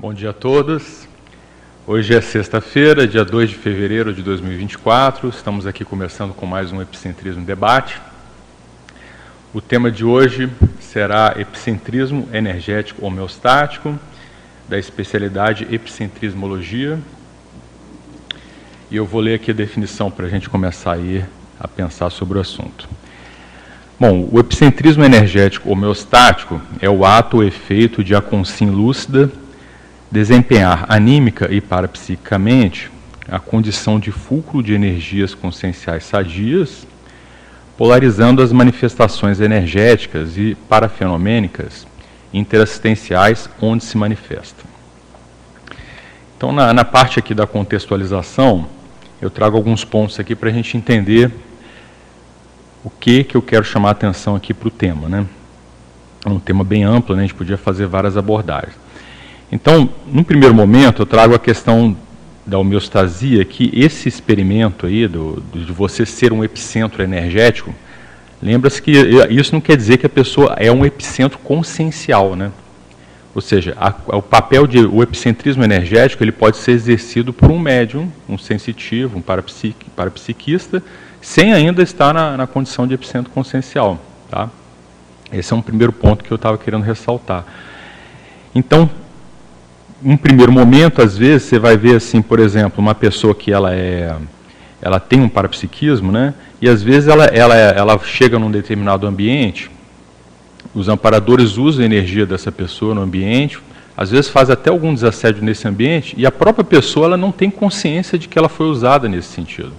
Bom dia a todos. Hoje é sexta-feira, dia 2 de fevereiro de 2024. Estamos aqui começando com mais um Epicentrismo Debate. O tema de hoje será Epicentrismo Energético Homeostático, da especialidade Epicentrismologia. E eu vou ler aqui a definição para a gente começar aí a pensar sobre o assunto. Bom, o epicentrismo energético homeostático é o ato ou efeito de a consim lúcida desempenhar anímica e parapsiquicamente a condição de fulcro de energias conscienciais sadias, polarizando as manifestações energéticas e parafenomênicas interassistenciais onde se manifestam. Então, na, na parte aqui da contextualização, eu trago alguns pontos aqui para a gente entender o que, que eu quero chamar a atenção aqui para o tema. Né? É um tema bem amplo, né? a gente podia fazer várias abordagens. Então, num primeiro momento, eu trago a questão da homeostasia, que esse experimento aí do, de você ser um epicentro energético, lembra-se que isso não quer dizer que a pessoa é um epicentro consciencial, né? Ou seja, a, o papel de o epicentrismo energético ele pode ser exercido por um médium, um sensitivo, um parapsiqui, parapsiquista, sem ainda estar na, na condição de epicentro consciencial. Tá? Esse é um primeiro ponto que eu estava querendo ressaltar. Então, um primeiro momento, às vezes, você vai ver assim, por exemplo, uma pessoa que ela é, ela tem um parapsiquismo, né? E às vezes ela, ela, ela chega num determinado ambiente, os amparadores usam a energia dessa pessoa no ambiente, às vezes faz até algum desassédio nesse ambiente e a própria pessoa ela não tem consciência de que ela foi usada nesse sentido.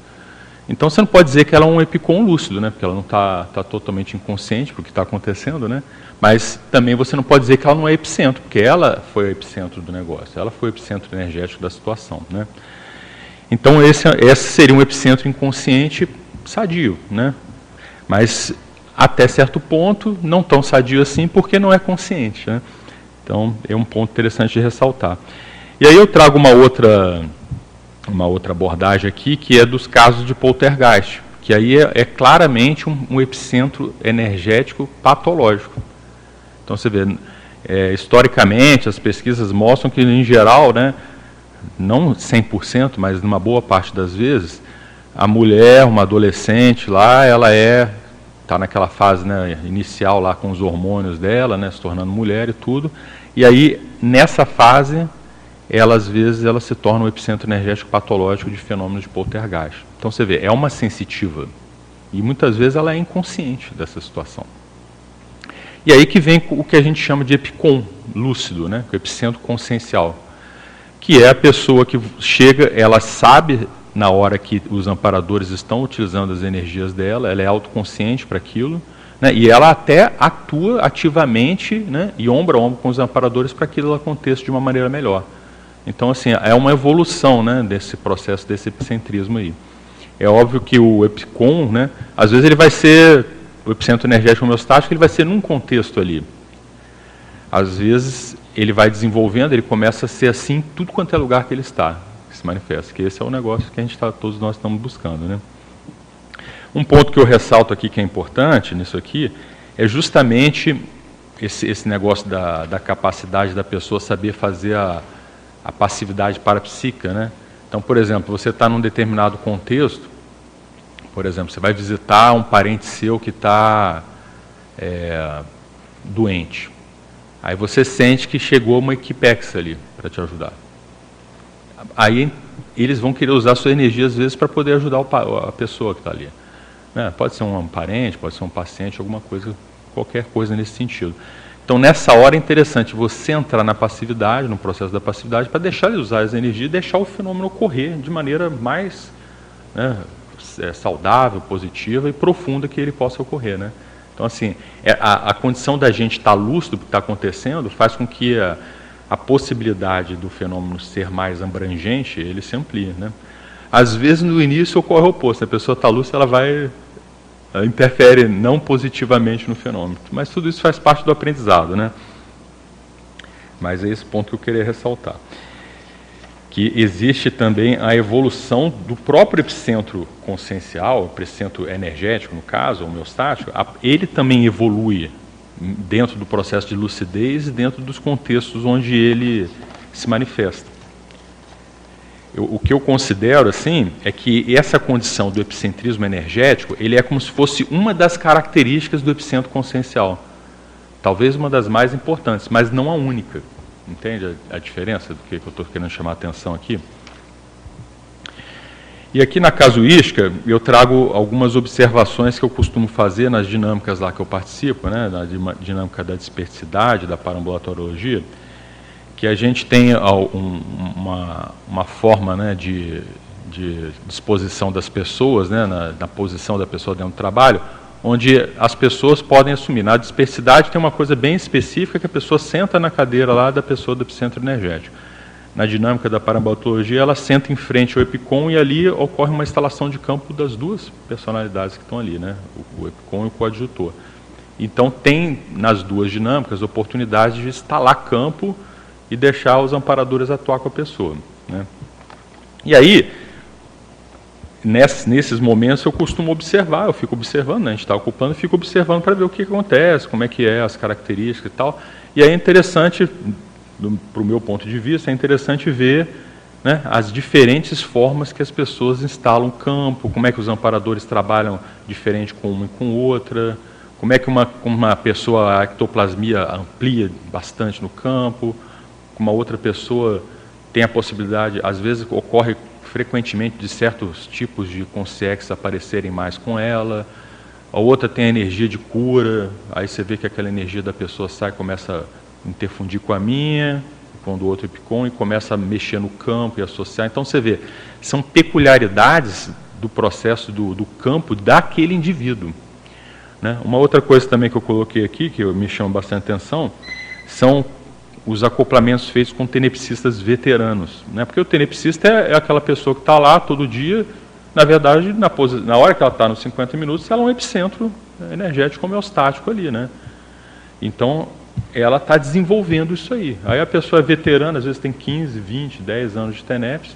Então você não pode dizer que ela é um epicom lúcido, né? Porque ela não está tá totalmente inconsciente porque está acontecendo, né? Mas também você não pode dizer que ela não é epicentro, porque ela foi o epicentro do negócio, ela foi o epicentro energético da situação, né? Então esse, esse seria um epicentro inconsciente sadio, né? Mas até certo ponto não tão sadio assim, porque não é consciente, né? Então é um ponto interessante de ressaltar. E aí eu trago uma outra uma outra abordagem aqui, que é dos casos de poltergeist, que aí é, é claramente um, um, epicentro energético patológico. Então você vê, é, historicamente, as pesquisas mostram que, em geral, né, não 100%, mas numa boa parte das vezes, a mulher, uma adolescente lá, ela é está naquela fase né, inicial lá com os hormônios dela, né, se tornando mulher e tudo. E aí, nessa fase, ela às vezes ela se torna um epicentro energético patológico de fenômenos de poltergeist. Então você vê, é uma sensitiva e muitas vezes ela é inconsciente dessa situação. E aí que vem o que a gente chama de epicom lúcido, né, o epicentro consciencial, que é a pessoa que chega, ela sabe na hora que os amparadores estão utilizando as energias dela, ela é autoconsciente para aquilo, né, e ela até atua ativamente né, e ombro a ombro com os amparadores para que aquilo aconteça de uma maneira melhor. Então, assim, é uma evolução né, desse processo, desse epicentrismo aí. É óbvio que o epicom, né, às vezes ele vai ser, o epicentro energético homeostático, ele vai ser num contexto ali. Às vezes ele vai desenvolvendo, ele começa a ser assim tudo quanto é lugar que ele está, que se manifesta. Que esse é o negócio que a gente tá, todos nós estamos buscando. Né? Um ponto que eu ressalto aqui que é importante nisso aqui é justamente esse, esse negócio da, da capacidade da pessoa saber fazer a, a passividade parapsíquica, né? Então, por exemplo, você está num determinado contexto, por exemplo, você vai visitar um parente seu que está é, doente. Aí você sente que chegou uma equipex ali para te ajudar. Aí eles vão querer usar sua energia às vezes para poder ajudar a pessoa que está ali. Né? Pode ser um parente, pode ser um paciente, alguma coisa, qualquer coisa nesse sentido. Então, nessa hora é interessante você entrar na passividade, no processo da passividade, para deixar ele usar as energias e deixar o fenômeno ocorrer de maneira mais né, é, saudável, positiva e profunda que ele possa ocorrer. Né? Então, assim, é, a, a condição da gente estar tá lúcido do que está acontecendo faz com que a, a possibilidade do fenômeno ser mais abrangente, ele se amplie. Né? Às vezes, no início, ocorre o oposto. A pessoa está lúcida, ela vai interfere não positivamente no fenômeno. Mas tudo isso faz parte do aprendizado, né? Mas é esse ponto que eu queria ressaltar. Que existe também a evolução do próprio epicentro consciencial, epicentro energético, no caso, homeostático, ele também evolui dentro do processo de lucidez e dentro dos contextos onde ele se manifesta. Eu, o que eu considero assim é que essa condição do epicentrismo energético ele é como se fosse uma das características do epicentro consciencial, talvez uma das mais importantes, mas não a única. Entende a, a diferença do que, eu estou querendo chamar a atenção aqui? E aqui na casuística, eu trago algumas observações que eu costumo fazer nas dinâmicas lá que eu participo, né, na dinâmica da dispersidade, da parambulatoriologia, que a gente tem um, uma, uma forma né, de, de disposição das pessoas, né, na, na posição da pessoa dentro do trabalho, onde as pessoas podem assumir. Na dispersidade tem uma coisa bem específica que a pessoa senta na cadeira lá da pessoa do epicentro energético na dinâmica da parabolotologia, ela senta em frente ao EPICOM e ali ocorre uma instalação de campo das duas personalidades que estão ali, né? o, o EPICOM e o coadjutor. Então, tem nas duas dinâmicas oportunidade de instalar campo e deixar os amparadores atuar com a pessoa. Né? E aí, nesses momentos eu costumo observar, eu fico observando, né? a gente está ocupando, fico observando para ver o que acontece, como é que é, as características e tal. E é interessante, para o meu ponto de vista, é interessante ver né, as diferentes formas que as pessoas instalam campo, como é que os amparadores trabalham diferente com uma e com outra, como é que uma, uma pessoa, a ectoplasmia amplia bastante no campo, uma outra pessoa tem a possibilidade, às vezes ocorre frequentemente de certos tipos de consciências aparecerem mais com ela, a outra tem a energia de cura, aí você vê que aquela energia da pessoa sai começa interfundir com a minha, com do outro Epicom, e começa a mexer no campo e associar. Então você vê, são peculiaridades do processo do, do campo daquele indivíduo. Né? Uma outra coisa também que eu coloquei aqui, que me chama bastante atenção, são os acoplamentos feitos com tenepsistas veteranos. Né? Porque o tenepsista é, é aquela pessoa que está lá todo dia, na verdade, na, na hora que ela está nos 50 minutos, ela é um epicentro energético homeostático ali. Né? Então, ela está desenvolvendo isso aí. Aí a pessoa é veterana, às vezes tem 15, 20, 10 anos de TENEPS.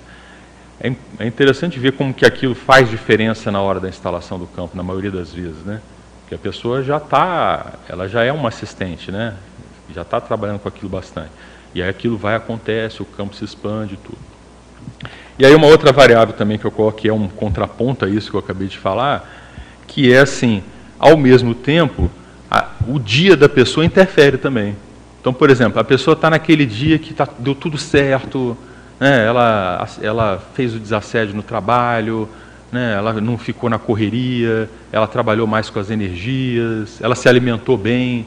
É, é interessante ver como que aquilo faz diferença na hora da instalação do campo, na maioria das vezes, né? Porque a pessoa já está, ela já é uma assistente, né? Já está trabalhando com aquilo bastante. E aí aquilo vai, acontece, o campo se expande tudo. E aí uma outra variável também que eu coloquei é um contraponto a isso que eu acabei de falar, que é assim, ao mesmo tempo, a, o dia da pessoa interfere também. Então, por exemplo, a pessoa está naquele dia que tá, deu tudo certo, né, ela, ela fez o desassédio no trabalho, né, ela não ficou na correria, ela trabalhou mais com as energias, ela se alimentou bem,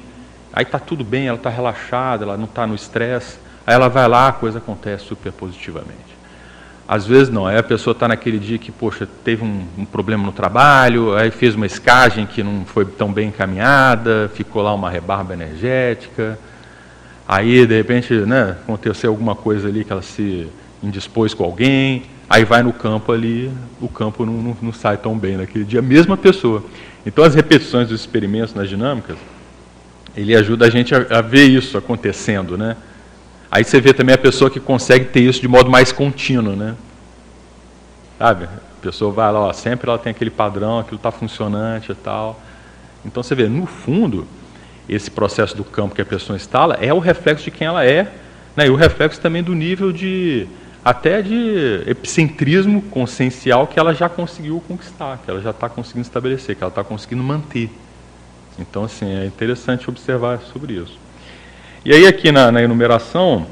aí está tudo bem, ela está relaxada, ela não está no estresse, aí ela vai lá, a coisa acontece super positivamente. Às vezes não, aí a pessoa está naquele dia que, poxa, teve um, um, problema no trabalho, aí fez uma escagem que não foi tão bem encaminhada, ficou lá uma rebarba energética, aí de repente né, aconteceu alguma coisa ali que ela se indispôs com alguém, aí vai no campo ali, o campo não, não, não sai tão bem naquele dia, a mesma pessoa. Então as repetições dos experimentos nas dinâmicas, ele ajuda a gente a, a ver isso acontecendo, né? Aí você vê também a pessoa que consegue ter isso de modo mais contínuo, né? Sabe? A pessoa vai lá, ó, sempre ela tem aquele padrão, aquilo está funcionante e tal. Então você vê, no fundo, esse processo do campo que a pessoa instala é o reflexo de quem ela é, né? e o reflexo também do nível de, até de epicentrismo consciencial que ela já conseguiu conquistar, que ela já está conseguindo estabelecer, que ela está conseguindo manter. Então, assim, é interessante observar sobre isso. E aí aqui na, na enumeração,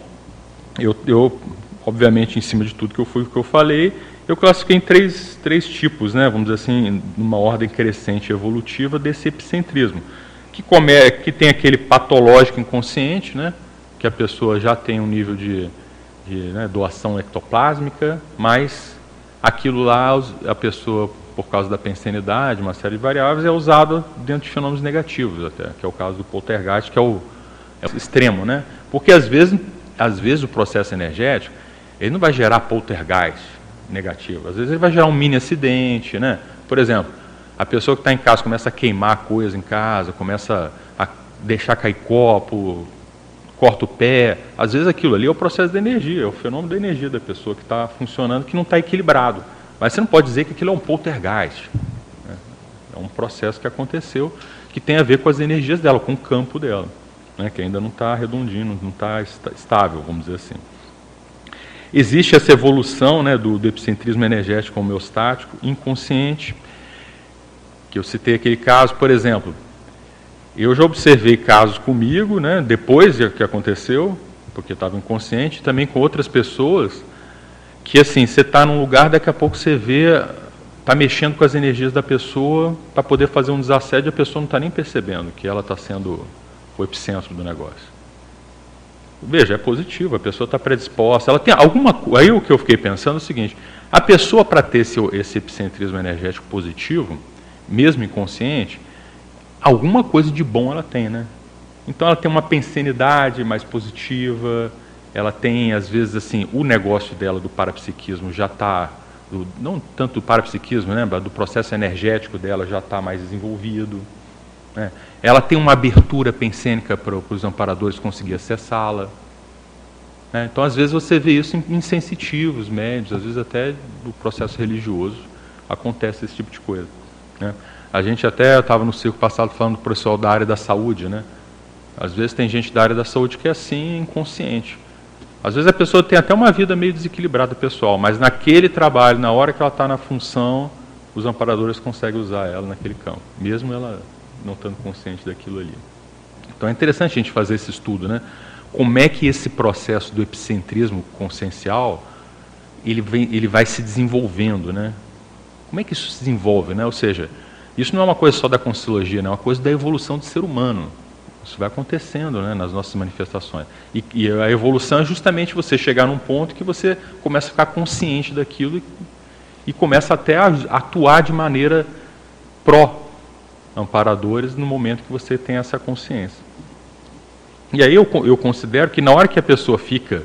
eu, eu, obviamente, em cima de tudo que eu, fui, que eu falei, eu classifiquei em três, três tipos, né, vamos dizer assim, numa ordem crescente evolutiva desse epicentrismo, que, come, que tem aquele patológico inconsciente, né, que a pessoa já tem um nível de, de né, doação ectoplásmica, mas aquilo lá a pessoa, por causa da pensenidade, uma série de variáveis, é usada dentro de fenômenos negativos até, que é o caso do poltergeist, que é o é extremo, né? Porque às vezes, às vezes o processo energético, ele não vai gerar poltergeist negativo. Às vezes ele vai gerar um mini acidente, né? Por exemplo, a pessoa que está em casa começa a queimar coisas em casa, começa a deixar cair copo, corta o pé. Às vezes aquilo ali é o processo da energia, é o fenômeno da energia da pessoa que está funcionando, que não está equilibrado. Mas você não pode dizer que aquilo é um poltergeist. Né? É um processo que aconteceu que tem a ver com as energias dela, com o campo dela né, que ainda não está redondinho, não está estável, vamos dizer assim. existe essa evolução né, do, do epicentrismo energético homeostático inconsciente, que eu citei aquele caso, por exemplo, eu já observei casos comigo, né, depois que aconteceu, porque estava inconsciente, também com outras pessoas, que assim, você está num lugar, daqui a pouco você vê, está mexendo com as energias da pessoa para poder fazer um desassédio, a pessoa não está nem percebendo que ela está sendo o epicentro do negócio. Veja, é positivo, a pessoa está predisposta, ela tem alguma Aí o que eu fiquei pensando é o seguinte: a pessoa, para ter esse, esse epicentrismo energético positivo, mesmo inconsciente, alguma coisa de bom ela tem, né? Então ela tem uma pensenidade mais positiva, ela tem, às vezes, assim, o negócio dela do parapsiquismo já está, não tanto do parapsiquismo, né, do processo energético dela já está mais desenvolvido. Né? Ela tem uma abertura pensênica para, para os amparadores conseguir acessá-la. Né? Então, às vezes, você vê isso em, em sensitivos, médios, às vezes até do processo religioso acontece esse tipo de coisa. Né? A gente até estava no circo passado falando para o pessoal da área da saúde, né? Às vezes tem gente da área da saúde que é assim, inconsciente. Às vezes a pessoa tem até uma vida meio desequilibrada pessoal, mas naquele trabalho, na hora que ela está na função, os amparadores conseguem usar ela naquele campo, mesmo ela não estando consciente daquilo ali. Então é interessante a gente fazer esse estudo, né? Como é que esse processo do epicentrismo consciencial ele, vem, ele vai se desenvolvendo, né? Como é que isso se desenvolve, né? Ou seja, isso não é uma coisa só da consciologia, né? é uma coisa da evolução do ser humano. Isso vai acontecendo né, nas nossas manifestações. E, e, a evolução é justamente você chegar num ponto que você começa a ficar consciente daquilo e, e começa até a atuar de maneira pró-amparadores no momento que você tem essa consciência. E aí eu, eu considero que na hora que a pessoa fica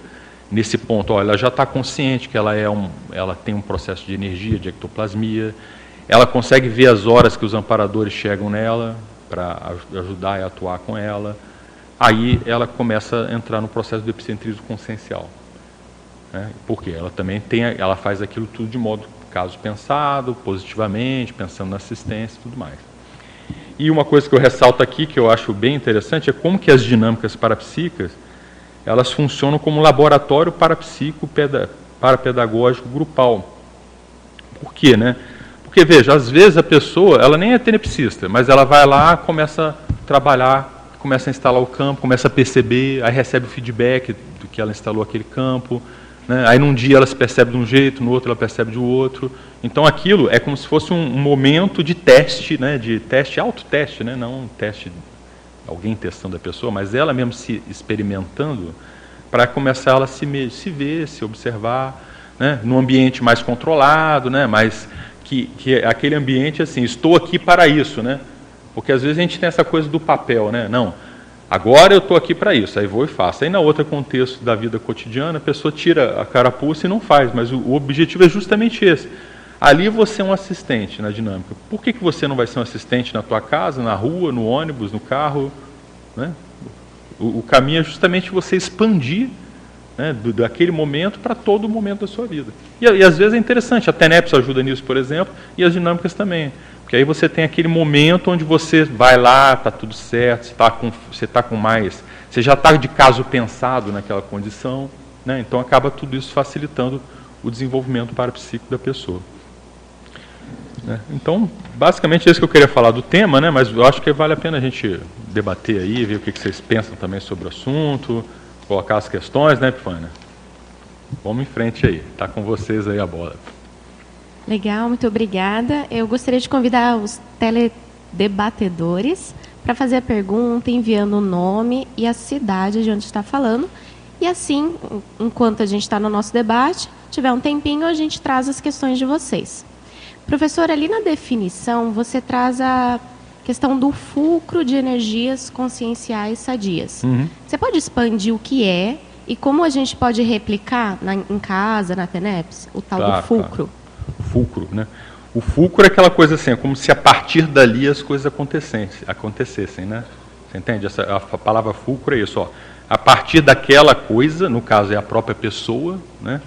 nesse ponto, ó, ela já está consciente que ela, é um, ela tem um processo de energia, de ectoplasmia, ela consegue ver as horas que os amparadores chegam nela para ajudar e atuar com ela. Aí ela começa a entrar no processo do epicentrismo consciencial. Né? Porque ela também tem, ela faz aquilo tudo de modo caso pensado, positivamente, pensando na assistência e tudo mais. E uma coisa que eu ressalto aqui, que eu acho bem interessante, é como que as dinâmicas parapsíquicas, elas funcionam como laboratório parapsíquico parapedagógico grupal. Por quê, né? Porque, veja, às vezes a pessoa, ela nem é tenepsista, mas ela vai lá, começa a trabalhar, começa a instalar o campo, começa a perceber, aí recebe o feedback do que ela instalou aquele campo. Né? Aí num dia ela se percebe de um jeito, no outro ela percebe de outro. Então aquilo é como se fosse um, momento de teste, né? de teste, autoteste, né? não um teste, alguém testando a pessoa, mas ela mesmo se experimentando para começar ela a se, se ver, se observar, né? num ambiente mais controlado, né? mais que, que aquele ambiente assim, estou aqui para isso, né? Porque às vezes a gente tem essa coisa do papel, né? Não, agora eu estou aqui para isso, aí vou e faço. Aí na outra contexto da vida cotidiana, a pessoa tira a carapuça e não faz, mas o, o objetivo é justamente esse. Ali você é um assistente na dinâmica. Por que, que você não vai ser um assistente na tua casa, na rua, no ônibus, no carro? Né? O, o caminho é justamente você expandir né, do, daquele momento para todo momento da sua vida. E, e, às vezes é interessante, a TENEPS ajuda nisso, por exemplo, e as dinâmicas também. Porque aí você tem aquele momento onde você vai lá, está tudo certo, você está com, tá com mais. Você já está de caso pensado naquela condição, né, então acaba tudo isso facilitando o desenvolvimento parapsíquico da pessoa. Né. Então, basicamente é isso que eu queria falar do tema, né, mas eu acho que vale a pena a gente debater aí, ver o que vocês pensam também sobre o assunto colocar as questões, né, Epifânia? Vamos em frente aí. Está com vocês aí a bola. Legal, muito obrigada. Eu gostaria de convidar os teledebatedores para fazer a pergunta, enviando o nome e a cidade de onde está falando. E assim, enquanto a gente está no nosso debate, tiver um tempinho, a gente traz as questões de vocês. Professor, ali na definição, você traz a questão do fulcro de energias conscienciais sadias. Uhum. Você pode expandir o que é e como a gente pode replicar na, em casa, na TENEPS, o tal claro, do fulcro? Claro. Fulcro, né? O fulcro é aquela coisa assim, é como se a partir dali as coisas acontecessem, acontecessem né? Você entende? Essa, a, a palavra fulcro é isso, ó. A partir daquela coisa, no caso é a própria pessoa, né?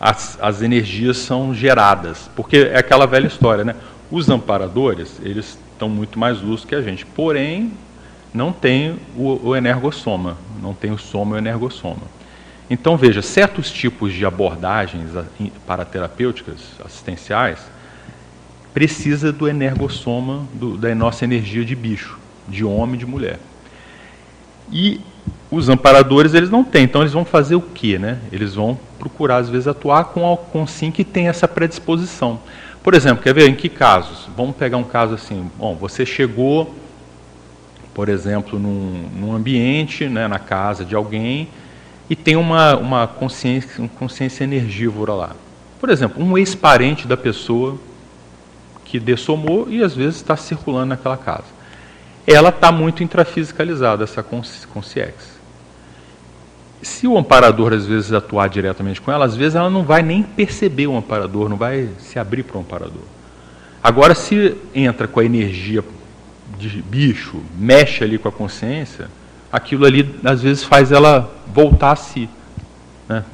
As, as energias são geradas. Porque é aquela velha história, né? Os amparadores, eles estão muito mais lúcidos que a gente. Porém, não tem o, o energossoma, não tem o soma e o energossoma. Então, veja, certos tipos de abordagens paraterapêuticas, assistenciais, precisa do energossoma, do, da nossa energia de bicho, de homem e de mulher. E os amparadores, eles não têm, então eles vão fazer o quê? Né? Eles vão procurar, às vezes, atuar com, com sim que tem essa predisposição. Por exemplo, quer ver em que casos? Vamos pegar um caso assim, bom, você chegou, por exemplo, num, num ambiente, né, na casa de alguém, e tem uma, uma consciência, uma consciência energívora lá. Por exemplo, um ex-parente da pessoa que dessomou e às vezes está circulando naquela casa. Ela está muito intrafisicalizada, essa consciência. Se o amparador às vezes atuar diretamente com ela, às vezes ela não vai nem perceber o amparador, não vai se abrir para o amparador. Agora, se entra com a energia de bicho, mexe ali com a consciência, aquilo ali às vezes faz ela voltar a si. Né?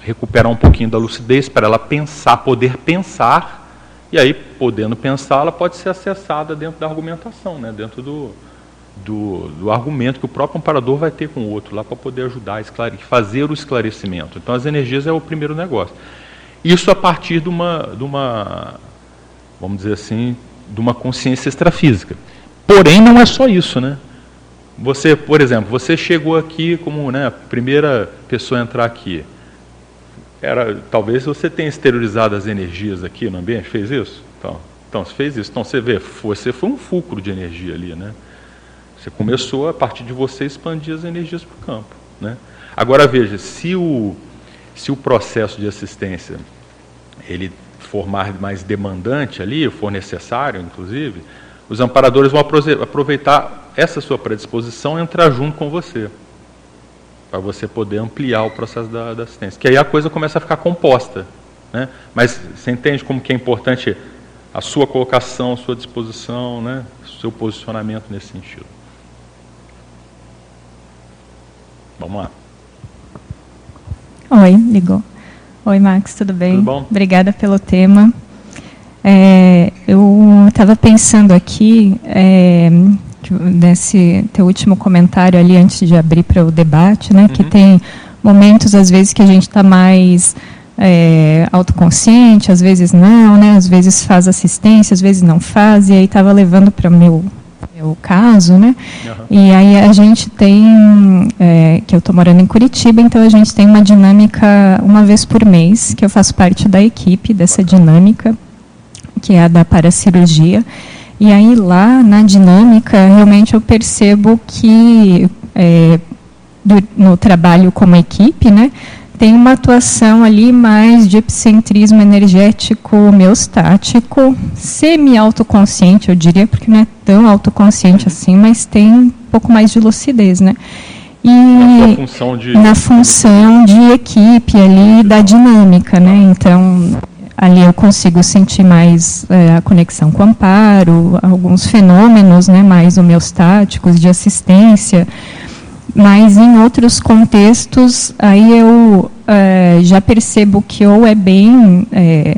Recuperar um pouquinho da lucidez para ela pensar, poder pensar e aí, podendo pensar, ela pode ser acessada dentro da argumentação, né? dentro do, do, do argumento que o próprio amparador vai ter com o outro, lá para poder ajudar a fazer o esclarecimento. Então, as energias é o primeiro negócio. Isso a partir de uma, de uma vamos dizer assim, de uma consciência extrafísica. Porém, não é só isso, né? Você, por exemplo, você chegou aqui como né, a primeira pessoa a entrar aqui era talvez você tenha exteriorizado as energias aqui no ambiente, fez isso? Então, então você fez isso. Então você vê, você foi um fulcro de energia ali, né? Você começou a partir de você expandir as energias para o campo, né? Agora veja, se o se o processo de assistência ele for mais demandante ali, for necessário, inclusive, os amparadores vão aproveitar essa sua predisposição e entrar junto com você para você poder ampliar o processo da, da, assistência. Que aí a coisa começa a ficar composta. Né? Mas você entende como que é importante a sua colocação, a sua disposição, né? seu posicionamento nesse sentido. Vamos lá. Oi, ligou. Oi, Max, tudo bem? Tudo bom? Obrigada pelo tema. É, eu estava pensando aqui, é, nesse teu último comentário ali antes de abrir para o debate, né, uhum. que tem momentos às vezes que a gente está mais é, autoconsciente, às vezes não, né, às vezes faz assistência, às vezes não faz, e aí estava levando para o meu meu caso, né? Uhum. E aí a gente tem, é, que eu estou morando em Curitiba, então a gente tem uma dinâmica uma vez por mês, que eu faço parte da equipe dessa dinâmica, que é a da paracirurgia. E aí lá na dinâmica realmente eu percebo que é, do, no trabalho como equipe, né, tem uma atuação ali mais de epicentrismo energético homeostático, semi-autoconsciente, eu diria, porque não é tão autoconsciente assim, mas tem um pouco mais de lucidez, né? E na função de, na função de equipe ali, da dinâmica, né? Então, ali eu consigo sentir mais é, a conexão com o amparo, alguns fenômenos né, mais homeostáticos de assistência, mas em outros contextos aí eu é, já percebo que ou é bem é,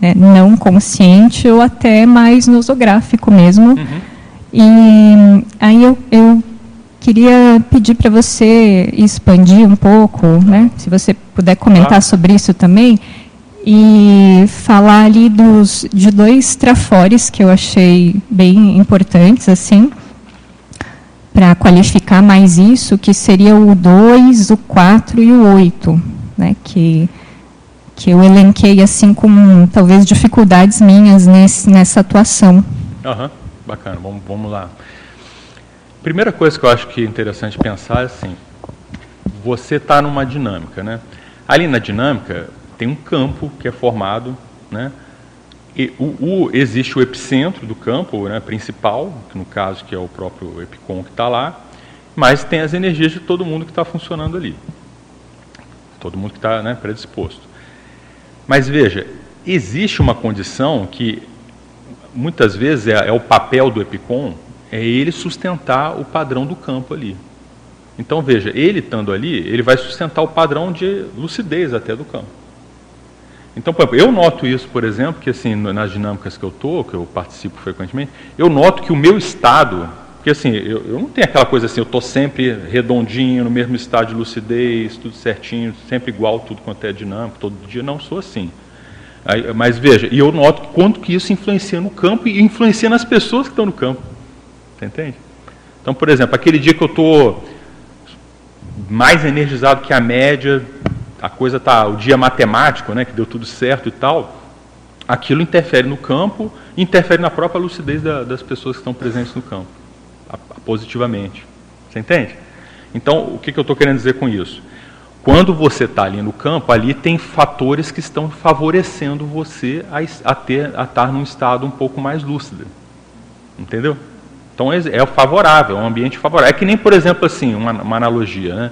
é não consciente ou até mais nosográfico mesmo. Uhum. E aí eu, eu queria pedir para você expandir um pouco, né, se você puder comentar sobre isso também, e falar ali dos, de dois trafores que eu achei bem importantes, assim, para qualificar mais isso, que seria o 2, o 4 e o 8, né, que, que eu elenquei assim com talvez dificuldades minhas nesse, nessa atuação. Uhum, bacana, vamos, vamos lá. Primeira coisa que eu acho que é interessante pensar é assim, você está numa dinâmica, né? Ali na dinâmica, tem um campo que é formado, né? O, o, existe o epicentro do campo né, principal, que no caso que é o próprio epicom que está lá, mas tem as energias de todo mundo que está funcionando ali. Todo mundo que está né, predisposto. Mas veja, existe uma condição que muitas vezes é, é o papel do epicom, é ele sustentar o padrão do campo ali. Então veja, ele estando ali, ele vai sustentar o padrão de lucidez até do campo. Então, eu noto isso, por exemplo, que assim, nas dinâmicas que eu estou, que eu participo frequentemente, eu noto que o meu estado, Porque assim, eu, eu não tenho aquela coisa assim, eu estou sempre redondinho, no mesmo estado de lucidez, tudo certinho, sempre igual, tudo quanto é dinâmico, todo dia, não sou assim. Aí, mas veja, e eu noto quanto que isso influencia no campo e influencia nas pessoas que estão no campo. Você entende? Então, por exemplo, aquele dia que eu estou mais energizado que a média, a coisa tá, o dia matemático, né, que deu tudo certo e tal, aquilo interfere no campo, interfere na própria lucidez da, das pessoas que estão presentes no campo positivamente. Você entende? Então, o que, que eu estou querendo dizer com isso? Quando você está ali no campo, ali tem fatores que estão favorecendo você a, a, ter, a estar num estado um pouco mais lúcido. Entendeu? Então é, é favorável, é um ambiente favorável. É que nem, por exemplo, assim, uma, uma analogia, né?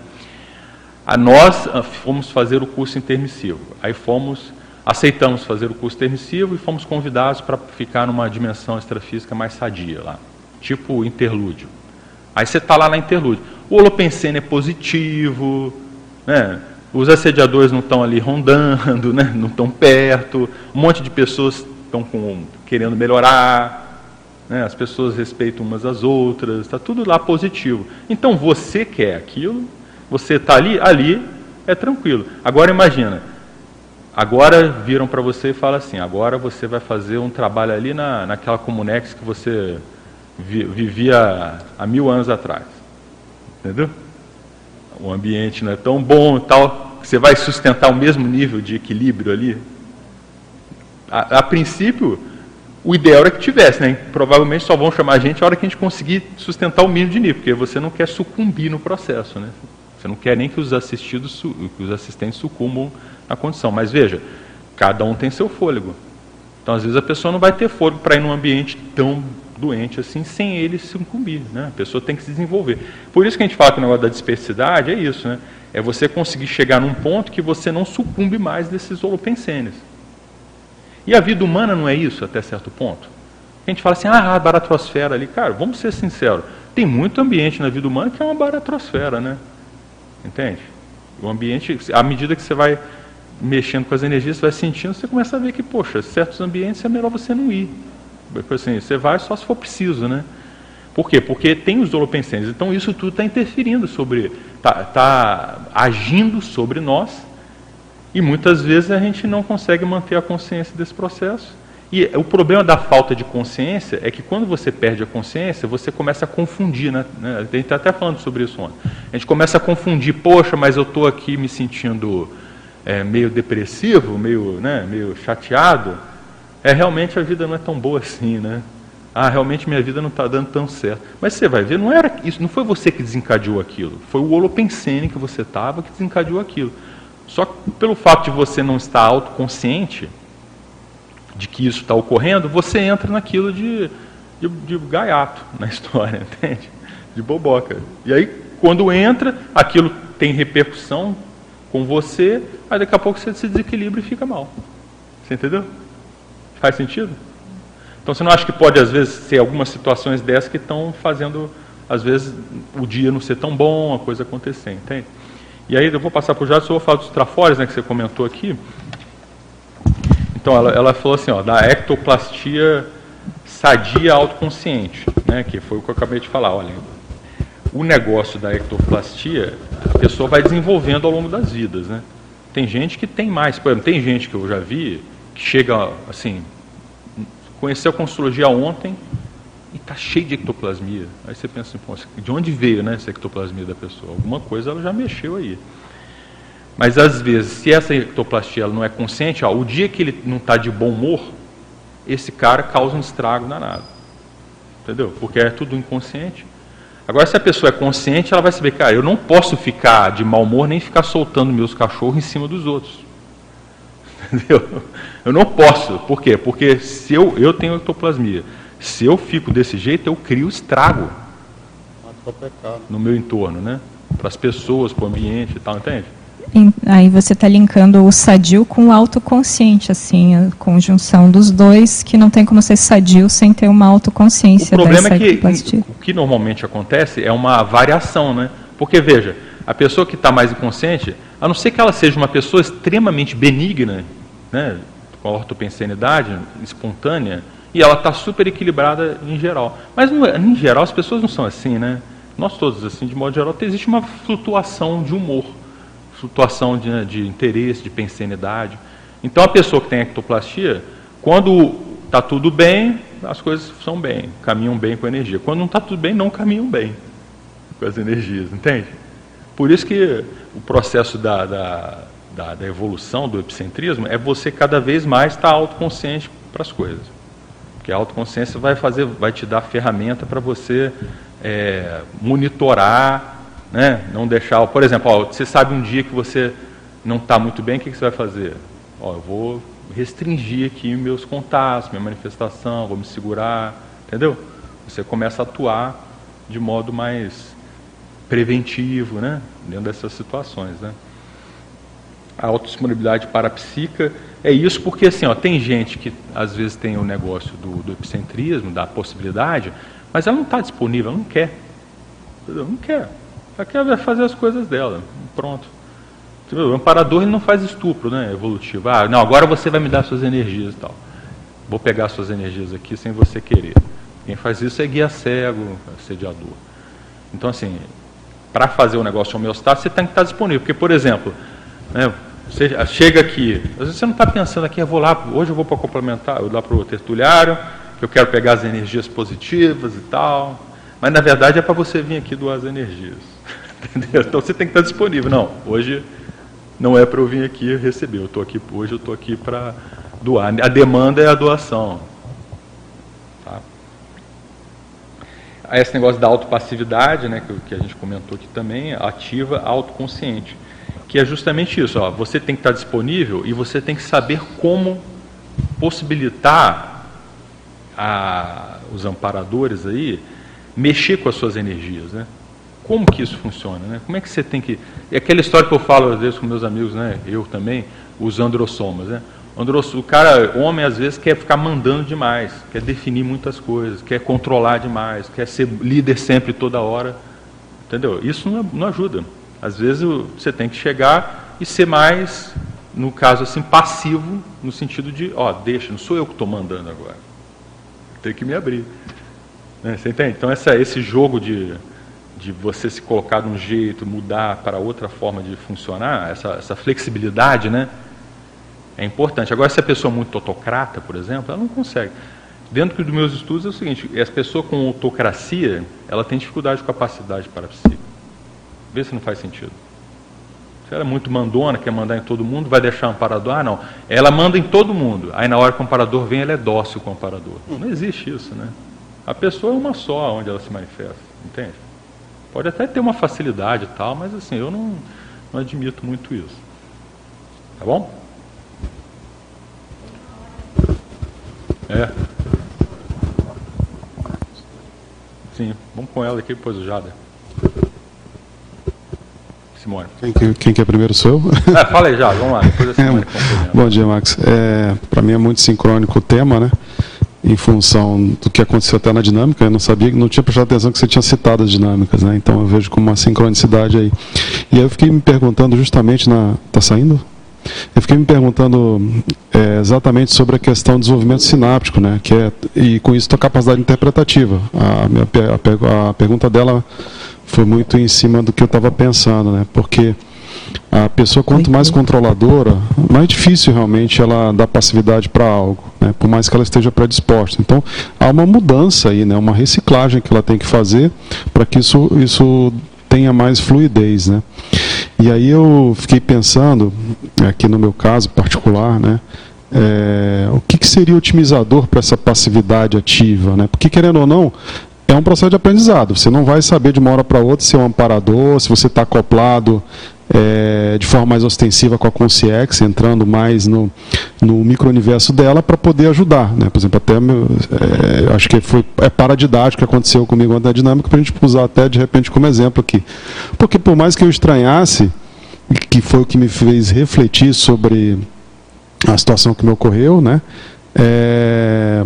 A nós ah, fomos fazer o curso intermissivo. Aí fomos, aceitamos fazer o curso intermissivo e fomos convidados para ficar numa dimensão extrafísica mais sadia lá, tipo interlúdio. Aí você está lá na interlúdio. O holopensene é positivo, né? os assediadores não estão ali rondando, né? não estão perto, um monte de pessoas estão querendo melhorar, né? as pessoas respeitam umas às outras, está tudo lá positivo. Então você quer aquilo, você está ali, ali é tranquilo. Agora imagina, agora viram para você e falam assim, agora você vai fazer um trabalho ali na, naquela Comunex que você vivia há mil anos atrás. Entendeu? O ambiente não é tão bom tal, você vai sustentar o mesmo nível de equilíbrio ali. A, a princípio, o ideal era que tivesse, né? Provavelmente só vão chamar a gente a hora que a gente conseguir sustentar o mínimo de nível, porque você não quer sucumbir no processo, né? Você não quer nem que os assistidos, que os assistentes sucumbam na condição. Mas veja, cada um tem seu fôlego. Então, às vezes a pessoa não vai ter fôlego para ir num ambiente tão doente assim, sem ele se incumbir. Né? A pessoa tem que se desenvolver. Por isso que a gente fala que o negócio da dispersidade é isso, né? É você conseguir chegar num ponto que você não sucumbe mais desses holopensenes. E a vida humana não é isso até certo ponto? A gente fala assim, ah, a baratrosfera ali. Cara, vamos ser sinceros. Tem muito ambiente na vida humana que é uma baratrosfera, né? Entende? O ambiente, à medida que você vai mexendo com as energias, você vai sentindo, você começa a ver que, poxa, certos ambientes é melhor você não ir. Assim, você vai só se for preciso, né? Por quê? Porque tem os holopensenses. Então isso tudo está interferindo sobre, está tá agindo sobre nós e muitas vezes a gente não consegue manter a consciência desse processo. E o problema da falta de consciência é que quando você perde a consciência, você começa a confundir, né? A gente está até falando sobre isso ontem. A gente começa a confundir, poxa, mas eu estou aqui me sentindo é, meio depressivo, meio, né, meio chateado é realmente a vida não é tão boa assim, né? Ah, realmente minha vida não está dando tão certo. Mas você vai ver, não era isso, não foi você que desencadeou aquilo, foi o holopensene que você estava que desencadeou aquilo. Só que pelo fato de você não estar autoconsciente de que isso está ocorrendo, você entra naquilo de, de, de gaiato na história, entende? De boboca. E aí, quando entra, aquilo tem repercussão com você, aí daqui a pouco você se desequilibra e fica mal. Você entendeu? Faz sentido? Então você não acha que pode, às vezes, ser algumas situações dessas que estão fazendo, às vezes, o dia não ser tão bom, a coisa acontecer, entende? E aí eu vou passar para o Jadson, eu vou falar dos trafores, né, que você comentou aqui. Então ela, ela falou assim, ó, da ectoplastia sadia autoconsciente, né, que foi o que eu acabei de falar. Olha, o negócio da ectoplastia, a pessoa vai desenvolvendo ao longo das vidas, né? Tem gente que tem mais, por exemplo, tem gente que eu já vi que chega assim, conheceu a consulologia ontem e está cheio de ectoplasmia. Aí você pensa assim, de onde veio né, essa ectoplasmia da pessoa? Alguma coisa ela já mexeu aí. Mas às vezes, se essa ectoplastia não é consciente, ó, o dia que ele não está de bom humor, esse cara causa um estrago danado. Entendeu? Porque é tudo inconsciente. Agora, se a pessoa é consciente, ela vai saber, cara, eu não posso ficar de mau humor nem ficar soltando meus cachorros em cima dos outros. Entendeu? Eu não posso. Por quê? Porque se eu, eu tenho ectoplasmia, se eu fico desse jeito, eu crio estrago no meu entorno, né? Para as pessoas, para o ambiente e tal, entende? Aí você está linkando o sadio com o autoconsciente, assim, a conjunção dos dois, que não tem como ser sadio sem ter uma autoconsciência. O problema é que o que normalmente acontece é uma variação, né? Porque, veja, a pessoa que está mais inconsciente, a não ser que ela seja uma pessoa extremamente benigna, né, com a ortopensenidade espontânea E ela está super equilibrada em geral. Mas, é, em geral, as pessoas não são assim, né? Nós todos, assim, de modo geral, existe uma flutuação de humor, flutuação de, né, de interesse, de pensanidade. Então, a pessoa que tem ectoplastia, quando está tudo bem, as coisas são bem, caminham bem com a energia. Quando não está tudo bem, não caminham bem com as energias, entende? Por isso que o processo da, da, da, da evolução do epicentrismo é você cada vez mais estar tá autoconsciente para as coisas. Porque a autoconsciência vai, fazer, vai te dar ferramenta para você é, monitorar, né? não deixar. Por exemplo, ó, você sabe um dia que você não está muito bem, o que, que você vai fazer? Ó, eu vou restringir aqui meus contatos, minha manifestação, vou me segurar, entendeu? Você começa a atuar de modo mais preventivo, né? Dentro dessas situações, né? A autodisponibilidade parapsíquica é isso porque, assim, ó, tem gente que às vezes tem o negócio do, do epicentrismo, da possibilidade, mas ela não está disponível, ela não quer. Não quer. Ela quer fazer as coisas dela. Pronto. O amparador ele não faz estupro né, evolutivo. Ah, não, agora você vai me dar suas energias e tal. Vou pegar suas energias aqui sem você querer. Quem faz isso é guia cego, assediador. Então, assim, para fazer o negócio homeostático, você tem que estar disponível. Porque, por exemplo, né, você chega aqui, às vezes você não está pensando aqui, eu vou lá, hoje eu vou para complementar, eu vou lá para o tertuliário, que eu quero pegar as energias positivas e tal. Mas na verdade é para você vir aqui doar as energias. Entendeu? Então você tem que estar disponível. Não, hoje não é para eu vir aqui receber. Eu estou aqui hoje, eu estou aqui para doar. A demanda é a doação. Tá? Esse negócio da autopassividade, né, que, que a gente comentou aqui também, ativa autoconsciente. Que é justamente isso. Ó, você tem que estar disponível e você tem que saber como possibilitar a, os amparadores aí mexer com as suas energias, né? Como que isso funciona? Né? Como é que você tem que. É aquela história que eu falo às vezes com meus amigos, né? eu também, os androssomas. Né? O cara, homem, às vezes, quer ficar mandando demais, quer definir muitas coisas, quer controlar demais, quer ser líder sempre, toda hora. Entendeu? Isso não, não ajuda. Às vezes você tem que chegar e ser mais, no caso assim, passivo, no sentido de, ó, deixa, não sou eu que estou mandando agora. Tem que me abrir. Né? Você entende? Então, essa, esse jogo de de você se colocar de um jeito, mudar para outra forma de funcionar, essa, essa flexibilidade, né? É importante. Agora, se a pessoa é muito autocrata, por exemplo, ela não consegue. Dentro dos meus estudos é o seguinte: as pessoas com autocracia, ela tem dificuldade de capacidade para si. Vê se não faz sentido. Se ela é muito mandona, quer mandar em todo mundo, vai deixar o amparador? Ah, não. Ela manda em todo mundo. Aí na hora que o amparador vem, ela é dócil com o amparador. Não existe isso, né? A pessoa é uma só onde ela se manifesta, entende? Pode até ter uma facilidade e tal, mas assim, eu não, não admito muito isso. Tá bom? É. Sim, vamos com ela aqui, depois o Jada. Simone. Quem, quem, quem quer primeiro sou eu? É, fala aí, Jada, vamos lá. Depois a Simone é, Bom dia, Max. É, Para mim é muito sincrônico o tema, né? Em função do que aconteceu até na dinâmica, eu não sabia, não tinha prestado atenção que você tinha citado as dinâmicas, né? Então eu vejo como uma sincronicidade aí. E aí eu fiquei me perguntando justamente na, tá saindo? Eu fiquei me perguntando é, exatamente sobre a questão do desenvolvimento sináptico, né? Que é e com isso a capacidade interpretativa. A, minha, a, a pergunta dela foi muito em cima do que eu estava pensando, né? Porque a pessoa, quanto mais controladora, mais difícil realmente ela dar passividade para algo, né? por mais que ela esteja predisposta. Então, há uma mudança aí, né? uma reciclagem que ela tem que fazer para que isso, isso tenha mais fluidez. Né? E aí eu fiquei pensando, aqui no meu caso particular, né? É, o que, que seria otimizador para essa passividade ativa? Né? Porque, querendo ou não, é um processo de aprendizado. Você não vai saber de uma hora para outra se é um amparador, se você está acoplado é, de forma mais ostensiva com a Conciex, entrando mais no, no micro-universo dela para poder ajudar. Né? Por exemplo, até meu, é, acho que foi, é paradidático que aconteceu comigo na dinâmica para a gente usar até de repente como exemplo aqui. Porque por mais que eu estranhasse, que foi o que me fez refletir sobre a situação que me ocorreu, né? É,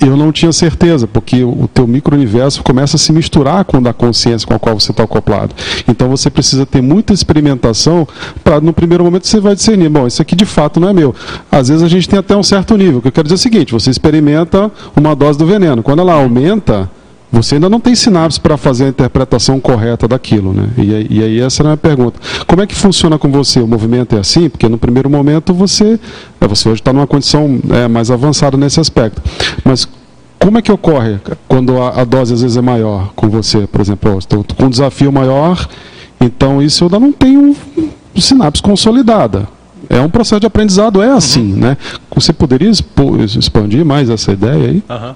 eu não tinha certeza, porque o teu micro-universo começa a se misturar com o da consciência com a qual você está acoplado. Então você precisa ter muita experimentação para, no primeiro momento, você vai discernir, bom, isso aqui de fato não é meu. Às vezes a gente tem até um certo nível, que eu quero dizer é o seguinte, você experimenta uma dose do veneno. Quando ela aumenta, você ainda não tem sinapse para fazer a interpretação correta daquilo, né? E, e, aí essa era a minha pergunta. Como é que funciona com você? O movimento é assim? Porque no primeiro momento você, é, você hoje está numa condição é, mais avançada nesse aspecto. Mas como é que ocorre quando a, a dose às vezes é maior com você? Por exemplo, estou com um desafio maior, então isso eu ainda não tenho sinapse consolidada. É um processo de aprendizado, é assim, uhum. né? Você poderia expandir mais essa ideia aí? Uhum.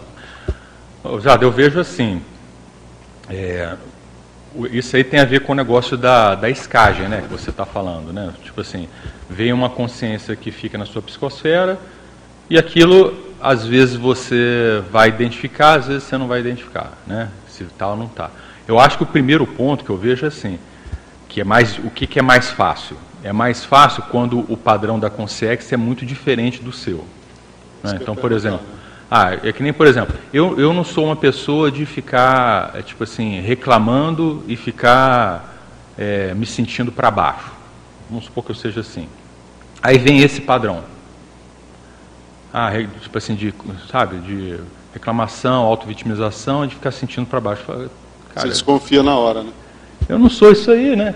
Jada, eu vejo assim, é, isso aí tem a ver com o negócio da, da escagem, né, que você está falando, né? Tipo assim, vem uma consciência que fica na sua psicosfera e aquilo, às vezes você vai identificar, às vezes você não vai identificar, né? Se está ou não está. Eu acho que o primeiro ponto que eu vejo é assim, que é mais, o que, que é mais fácil? É mais fácil quando o padrão da consciência é muito diferente do seu. Né? Então, por exemplo, ah, é que nem, por exemplo, eu, eu não sou uma pessoa de ficar, é, tipo assim, reclamando e ficar é, me sentindo para baixo. Vamos supor que eu seja assim. Aí vem esse padrão. Ah, tipo assim, de, sabe, de reclamação, auto-vitimização, de ficar sentindo para baixo. Cara, Você desconfia na hora, né? Eu não sou isso aí, né?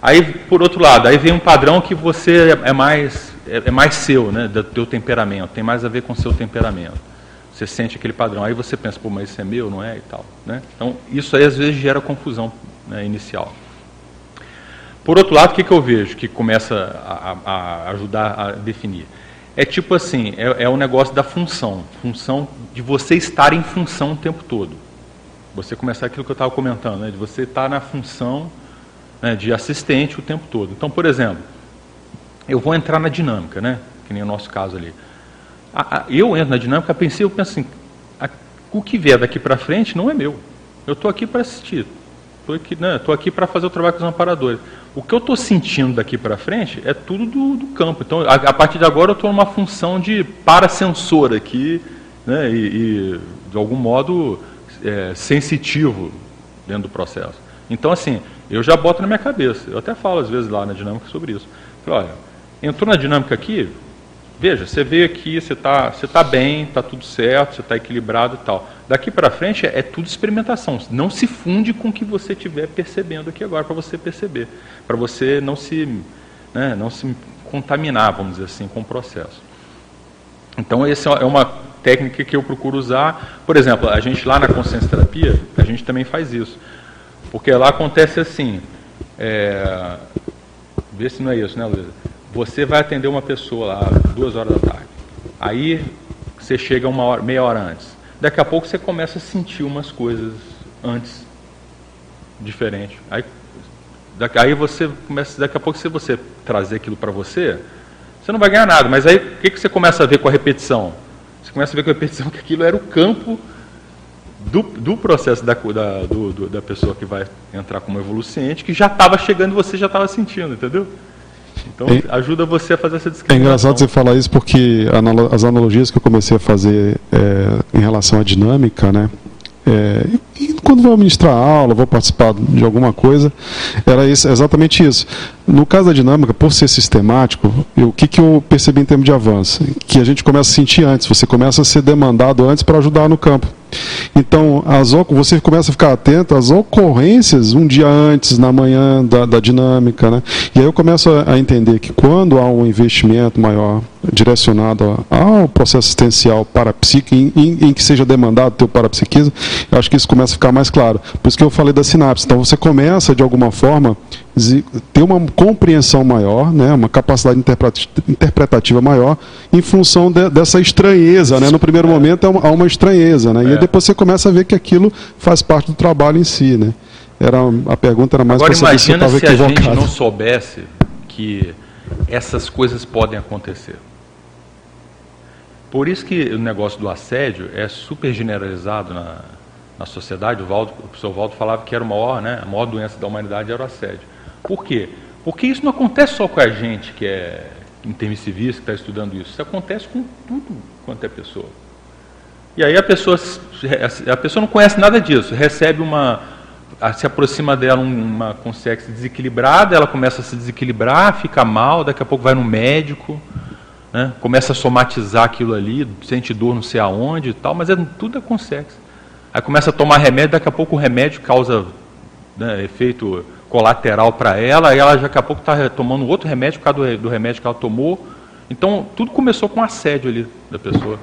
Aí, por outro lado, aí vem um padrão que você é mais, é, é mais seu, né? Do teu temperamento, tem mais a ver com o seu temperamento. Você sente aquele padrão. Aí você pensa, pô, mas isso é meu, não é? E tal. Né? Então, isso aí às vezes gera confusão né, inicial. Por outro lado, o que, que eu vejo que começa a, a ajudar a definir? É tipo assim, é, é o negócio da função. Função de você estar em função o tempo todo. Você começar aquilo que eu estava comentando, né, de você estar na função né, de assistente o tempo todo. Então, por exemplo, eu vou entrar na dinâmica, né, que nem o nosso caso ali eu entro na dinâmica, pensei, eu penso assim, o que vier daqui para frente não é meu. Eu estou aqui para assistir. Estou aqui, né, aqui para fazer o trabalho com os amparadores. O que eu estou sentindo daqui para frente é tudo do, do campo. Então, a, a, partir de agora, eu estou numa função de parasensor aqui, né, e, e de algum modo é, sensitivo dentro do processo. Então, assim, eu já boto na minha cabeça. Eu até falo às vezes lá na dinâmica sobre isso. Falei, olha, entrou na dinâmica aqui, Veja, você veio aqui, você está você tá bem, está tudo certo, você está equilibrado e tal. Daqui para frente é, é, tudo experimentação. Não se funde com o que você estiver percebendo aqui agora para você perceber, para você não se, né, não se contaminar, vamos dizer assim, com o processo. Então, essa é uma técnica que eu procuro usar. Por exemplo, a gente lá na consciência terapia, a gente também faz isso. Porque lá acontece assim, é, vê se não é isso, né, Luísa? Você vai atender uma pessoa lá duas horas da tarde. Aí você chega uma hora, meia hora antes. Daqui a pouco você começa a sentir umas coisas antes diferentes. Aí, daqui, aí você começa, daqui a pouco se você trazer aquilo para você, você não vai ganhar nada. Mas aí o que, que você começa a ver com a repetição? Você começa a ver com a repetição que aquilo era o campo do, do processo da, da, do, do, da pessoa que vai entrar como evoluciente, que já estava chegando você já estava sentindo, entendeu? Então é, ajuda você a fazer essa descrição. É engraçado você falar isso porque as analogias que eu comecei a fazer é, em relação à dinâmica, né? É, e quando vou ministrar aula, vou participar de alguma coisa, era isso, exatamente isso. No caso da dinâmica, por ser sistemático, eu, o que, que eu percebi em termos de avanço? Que a gente começa a sentir antes, você começa a ser demandado antes para ajudar no campo. Então, as, você começa a ficar atento às ocorrências um dia antes, na manhã da, da dinâmica. Né? E aí eu começo a, a, entender que quando há um investimento maior direcionado ao processo assistencial parapsíquico, em, em, em que seja demandado teu parapsiquismo, eu acho que isso começa a ficar mais claro. Por isso que eu falei da sinapse. Então, você começa, de alguma forma, ter uma compreensão maior, né, uma capacidade interpretativa maior, em função de, dessa estranheza. Né? No primeiro é. momento há uma estranheza, né? e é. depois você começa a ver que aquilo faz parte do trabalho em si. Né? Era, a pergunta era mais para saber se eu estava equivocado. Agora imagina se a gente não soubesse que essas coisas podem acontecer. Por isso que o negócio do assédio é super generalizado na, na sociedade. O, Valdo, o professor Valdo falava que era a maior, né, a maior doença da humanidade era o assédio. Por quê? Porque isso não acontece só com a gente que é, civis, que está estudando isso. Isso acontece com tudo quanto é pessoa. E aí a pessoa, a pessoa não conhece nada disso, recebe uma, se aproxima dela uma consciência desequilibrada, ela começa a se desequilibrar, fica mal, daqui a pouco vai no médico, né, começa a somatizar aquilo ali, sente dor não sei aonde e tal, mas é tudo é consciência. Aí começa a tomar remédio, daqui a pouco o remédio causa né, efeito colateral para ela, e ela daqui a pouco está tomando outro remédio por causa do, do remédio que ela tomou. Então, tudo começou com assédio ali da pessoa.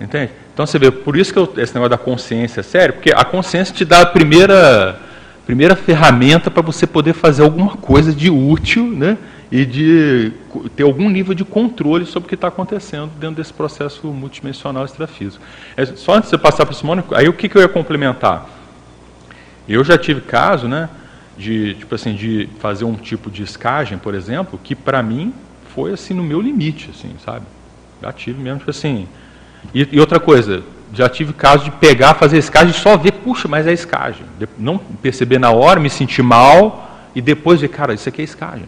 Entende? Então você vê, por isso que eu, esse negócio da consciência é sério, porque a consciência te dá a primeira, primeira ferramenta para você poder fazer alguma coisa de útil, né? E de ter algum nível de controle sobre o que está acontecendo dentro desse processo multidimensional extrafísico. É, só antes de você passar para o Simone, aí o que, que eu ia complementar? Eu já tive caso, né? De, tipo assim, de fazer um tipo de escagem, por exemplo, que para mim foi assim no meu limite, assim, sabe? Já tive mesmo, tipo assim, e, e, outra coisa, já tive caso de pegar, fazer escagem e só ver, puxa, mas é escagem. Não perceber na hora, me sentir mal e depois ver, cara, isso aqui é escagem.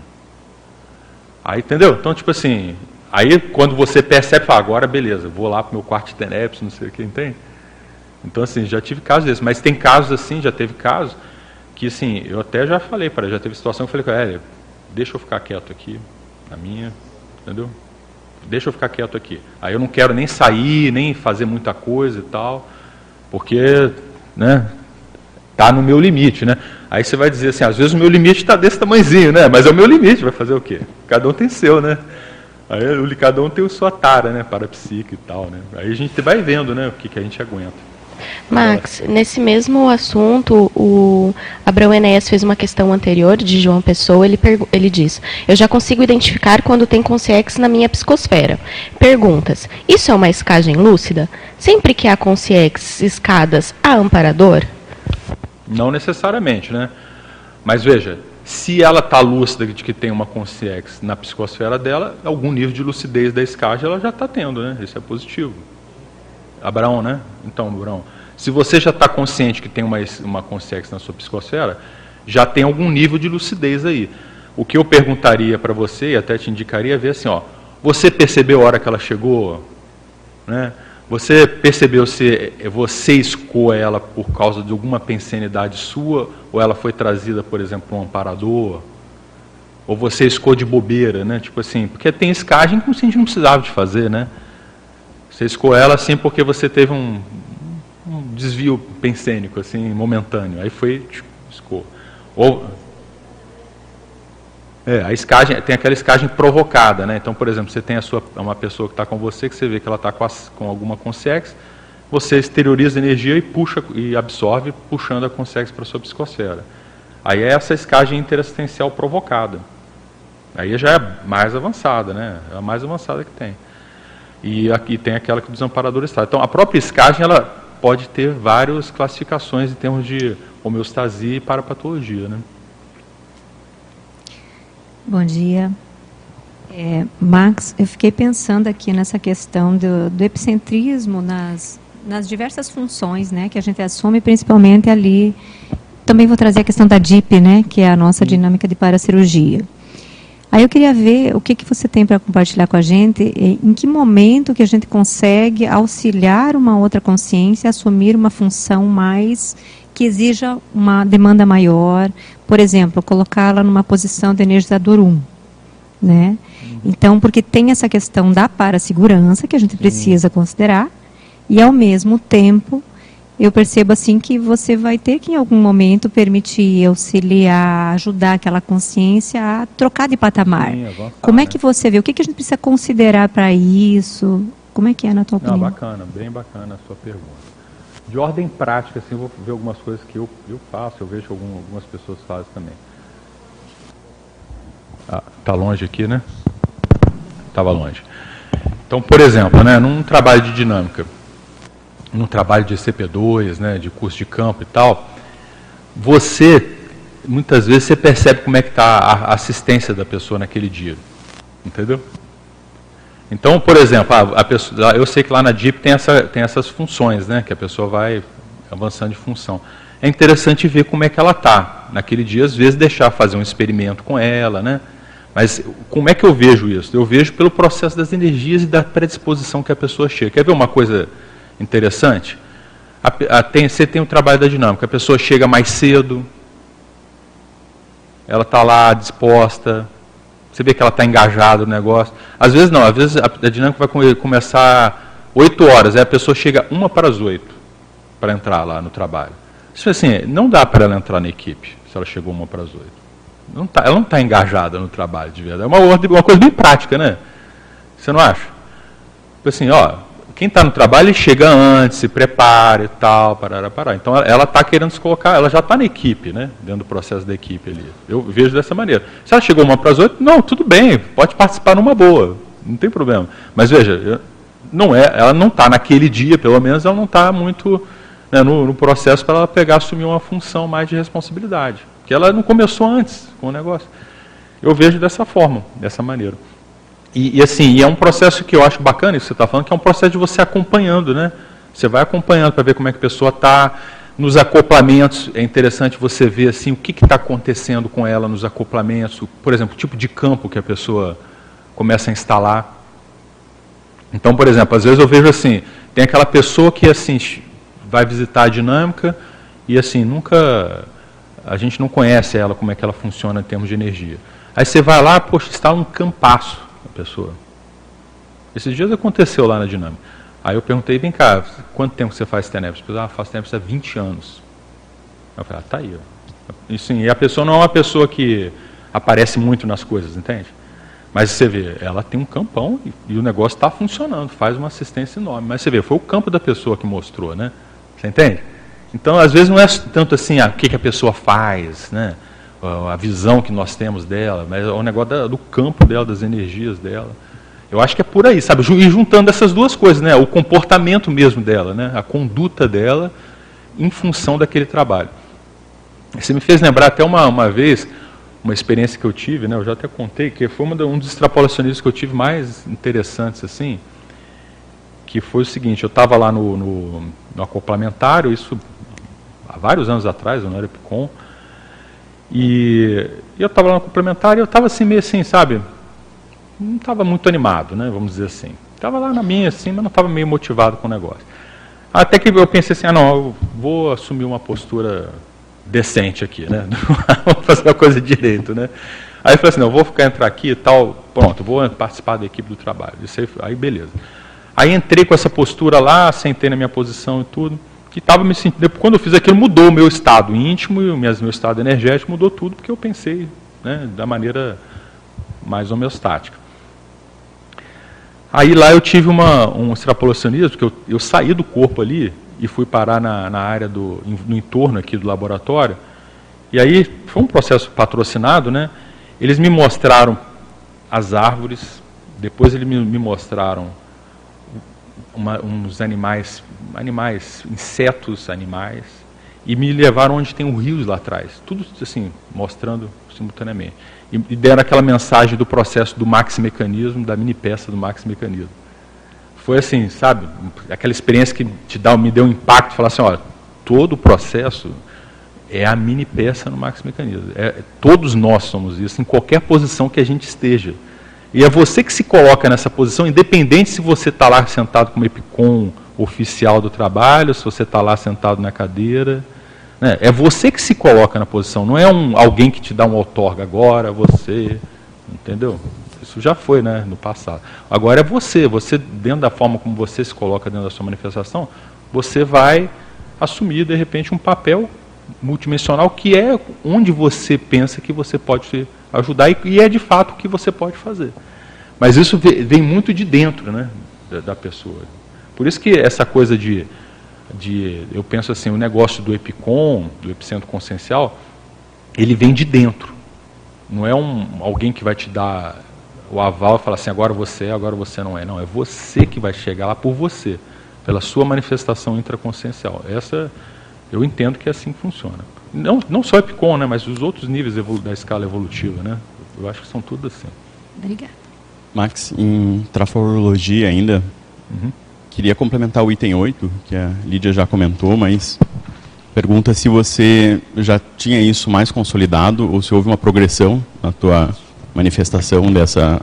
Aí, entendeu? Então, tipo assim, aí quando você percebe, fala, agora beleza, vou lá para o meu quarto de tenepes, não sei o que, entende? Então, assim, já tive casos desses, mas tem casos assim, já teve casos, que assim, eu até já falei para já teve situação que eu falei, é, deixa eu ficar quieto aqui, na minha, entendeu? deixa eu ficar quieto aqui. Aí eu não quero nem sair, nem fazer muita coisa e tal, porque, né, tá no meu limite, né? Aí você vai dizer assim, às vezes o meu limite está desse tamanhozinho, né? Mas é o meu limite, vai fazer o quê? Cada um tem seu, né? Aí cada um tem a sua tara, né, para psique e tal, né? Aí a gente vai vendo, né, o que, que a gente aguenta. Max, nesse mesmo assunto, o Abraão Enéas fez uma questão anterior de João Pessoa. Ele, ele diz: Eu já consigo identificar quando tem consciência na minha psicosfera. Perguntas: Isso é uma escagem lúcida? Sempre que há consciência escadas, há amparador? Não necessariamente, né? Mas veja, se ela está lúcida de que tem uma consciência na psicosfera dela, algum nível de lucidez da escagem ela já está tendo, né? Isso é positivo. Abraão, né? Então, Abraão, se você já está consciente que tem uma, uma consciência na sua psicosfera, já tem algum nível de lucidez aí. O que eu perguntaria para você, e até te indicaria, é ver assim, ó, você percebeu a hora que ela chegou? Né? Você percebeu se você escoa ela por causa de alguma pensenidade sua, ou ela foi trazida, por exemplo, um amparador? Ou você escoou de bobeira, né? Tipo assim, porque tem escagem que a gente não precisava de fazer, né? Você escoou ela assim porque você teve um, um desvio pensênico, assim, momentâneo. Aí foi, escoou. Ou, é, a escagem, tem aquela escagem provocada, né? Então, por exemplo, você tem a sua, uma pessoa que está com você, que você vê que ela está com, com alguma consciência, você exterioriza energia e puxa e absorve, puxando a consciência para a sua psicosfera. Aí é essa escagem interassistencial provocada. Aí já é mais avançada, né? É a mais avançada que tem. E aqui tem aquela que o desamparador está. Então, a própria escagem ela pode ter várias classificações em termos de homeostasia e parapatologia. Né? Bom dia. É, Max, eu fiquei pensando aqui nessa questão do, do epicentrismo nas, nas diversas funções né, que a gente assume, principalmente ali. Também vou trazer a questão da DIP, né, que é a nossa dinâmica de paracirurgia. Aí eu queria ver o que, que você tem para compartilhar com a gente, em que momento que a gente consegue auxiliar uma outra consciência a assumir uma função mais que exija uma demanda maior, por exemplo, colocá-la numa posição de energizador 1, né? Então, porque tem essa questão da parasegurança que a gente precisa considerar e ao mesmo tempo eu percebo assim que você vai ter que em algum momento permitir auxiliar, ajudar aquela consciência a trocar de patamar. Sim, é Como é que você vê? O que, que a gente precisa considerar para isso? Como é que é na tua opinião? Não, bacana, bem bacana a sua pergunta. De ordem prática, assim, eu vou ver algumas coisas que eu, eu faço, eu vejo que algum, algumas pessoas fazem também. Ah, tá longe aqui, né? Estava longe. Então, por exemplo, né, num trabalho de dinâmica, no trabalho de CP2, né, de curso de campo e tal, você, muitas vezes, você percebe como é que está a assistência da pessoa naquele dia. Entendeu? Então, por exemplo, a, a pessoa, eu sei que lá na DIP tem, essa, tem essas funções, né, que a pessoa vai avançando de função. É interessante ver como é que ela está. Naquele dia, às vezes, deixar fazer um experimento com ela, né, Mas como é que eu vejo isso? Eu vejo pelo processo das energias e da predisposição que a pessoa chega. Quer ver uma coisa interessante? A, a, tem, você tem o trabalho da dinâmica. A pessoa chega mais cedo, ela está lá disposta, você vê que ela está engajada no negócio. Às vezes não, às vezes a, a dinâmica vai começar 8 horas, aí a pessoa chega uma para as 8 para entrar lá no trabalho. Isso assim, não dá para ela entrar na equipe se ela chegou uma para as 8. Não tá, ela não está engajada no trabalho de verdade. É uma, uma coisa bem prática, né? Você não acha? Assim, ó, quem está no trabalho chega antes, se prepara e tal, parar, parar. Então ela está querendo se colocar, ela já está na equipe, né? Dentro do processo da equipe ali. Eu vejo dessa maneira. Se ela chegou uma para as oito, não, tudo bem, pode participar numa boa, não tem problema. Mas veja, não é, ela não está naquele dia, pelo menos, ela não está muito né, no, no, processo para ela pegar assumir uma função mais de responsabilidade. Porque ela não começou antes com o negócio. Eu vejo dessa forma, dessa maneira. E, e assim, e é um processo que eu acho bacana isso que você está falando, que é um processo de você acompanhando, né? Você vai acompanhando para ver como é que a pessoa está. Nos acoplamentos, é interessante você ver assim, o que está acontecendo com ela nos acoplamentos, por exemplo, o tipo de campo que a pessoa começa a instalar. Então, por exemplo, às vezes eu vejo assim, tem aquela pessoa que assim vai visitar a dinâmica e assim, nunca a gente não conhece ela, como é que ela funciona em termos de energia. Aí você vai lá, poxa, está um campaço pessoa. Esses dias aconteceu lá na dinâmica. Aí eu perguntei, vem cá, quanto tempo você faz TENEPS? Ah, faço TENEPS há 20 anos. Eu falei, ah, tá aí. E, sim, e a pessoa não é uma pessoa que aparece muito nas coisas, entende? Mas você vê, ela tem um campão e, e o negócio está funcionando, faz uma assistência enorme. Mas você vê, foi o campo da pessoa que mostrou, né? Você entende? Então, às vezes, não é tanto assim, ah, o que, que a pessoa faz, né? A visão que nós temos dela, mas é negócio do campo dela, das energias dela. Eu acho que é por aí, sabe? E juntando essas duas coisas, né? O comportamento mesmo dela, né? A conduta dela em função daquele trabalho. Você me fez lembrar até uma, uma vez, uma experiência que eu tive, né? Eu já até contei, que foi um dos extrapolacionistas que eu tive mais interessantes, assim, que foi o seguinte, eu estava lá no, no, no acoplamentário, isso há vários anos atrás, no Epicom, e eu estava lá no complementar e eu estava assim, meio assim, sabe? Não estava muito animado, né? Vamos dizer assim. Estava lá na minha, assim, mas não estava meio motivado com o negócio. Até que eu pensei assim, ah não, eu vou assumir uma postura decente aqui, né? vou fazer a coisa direito, né? Aí eu falei assim, não, vou ficar entrar aqui e tal, pronto, vou participar da equipe do trabalho. Aí, aí beleza. Aí entrei com essa postura lá, sentei na minha posição e tudo que estava me sentindo. Quando eu fiz aquilo, mudou o meu estado íntimo e o meu estado energético, mudou tudo, porque eu pensei né, da maneira mais homeostática. Aí lá eu tive uma, um extrapolacionismo, porque eu, eu saí do corpo ali e fui parar na, na área do, no entorno aqui do laboratório. E aí foi um processo patrocinado, né? Eles me mostraram as árvores, depois eles me, me mostraram uma, uns animais, animais, insetos, animais, e me levaram onde tem um rio lá atrás, tudo assim, mostrando simultaneamente. E, e deram aquela mensagem do processo do max mecanismo, da mini peça do max mecanismo. Foi assim, sabe, aquela experiência que te dá, me deu um impacto, falar assim, ó, todo o processo é a mini peça no max mecanismo. É, todos nós somos isso, em qualquer posição que a gente esteja. E é você que se coloca nessa posição, independente se você está lá sentado como EPICOM oficial do trabalho, se você está lá sentado na cadeira. Né? É você que se coloca na posição, não é um, alguém que te dá um outorga agora, você. Entendeu? Isso já foi né, no passado. Agora é você, você, dentro da forma como você se coloca dentro da sua manifestação, você vai assumir, de repente, um papel multidimensional que é onde você pensa que você pode ajudar e, é de fato o que você pode fazer. Mas isso vem muito de dentro né, da, da, pessoa. Por isso que essa coisa de, de, eu penso assim, o negócio do EPICOM, do Epicentro Consciencial, ele vem de dentro. Não é um, alguém que vai te dar o aval e falar assim, agora você é, agora você não é. Não, é você que vai chegar lá por você, pela sua manifestação intraconsciencial. Essa, eu entendo que é assim que funciona. Não, não só Epicom, né, mas os outros níveis da escala evolutiva, né? Eu acho que são tudo assim. Obrigada. Max, em traforologia ainda, uhum. queria complementar o item 8, que a Lídia já comentou, mas pergunta se você já tinha isso mais consolidado ou se houve uma progressão na tua manifestação dessa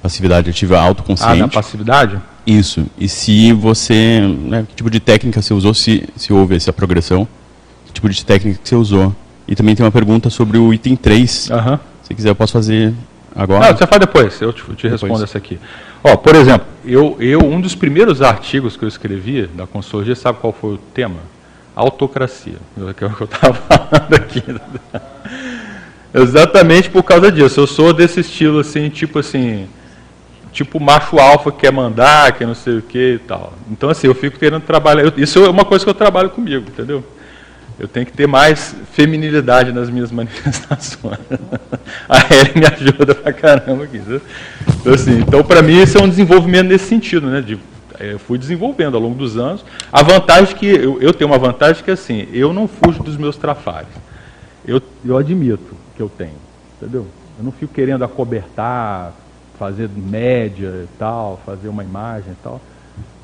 passividade ativa autoconsciente. Ah, na passividade? Isso. E se você, né, que tipo de técnica você usou, se, se houve essa progressão, que tipo de técnica que você usou. E também tem uma pergunta sobre o item 3. Uhum. Se quiser, eu posso fazer agora. Não, você faz depois, eu te, te respondo essa aqui. Ó, por exemplo, eu, eu, um dos primeiros artigos que eu escrevi da consultoria, sabe qual foi o tema? Autocracia, que é o que eu estava falando aqui. Exatamente por causa disso. Eu sou desse estilo assim, tipo assim, tipo macho alfa que quer mandar, que não sei o que e tal. Então assim, eu fico querendo trabalhar. Isso é uma coisa que eu trabalho comigo, entendeu? Eu tenho que ter mais feminilidade nas minhas manifestações. A Ellen me ajuda pra caramba aqui. Então, assim, então para mim, isso é um desenvolvimento nesse sentido, né? De, é, eu fui desenvolvendo ao longo dos anos. A vantagem que eu, eu tenho uma vantagem que assim, eu não fujo dos meus trafares. Eu, eu admito que eu tenho, entendeu? Eu não fico querendo acobertar, fazer média e tal, fazer uma imagem e tal.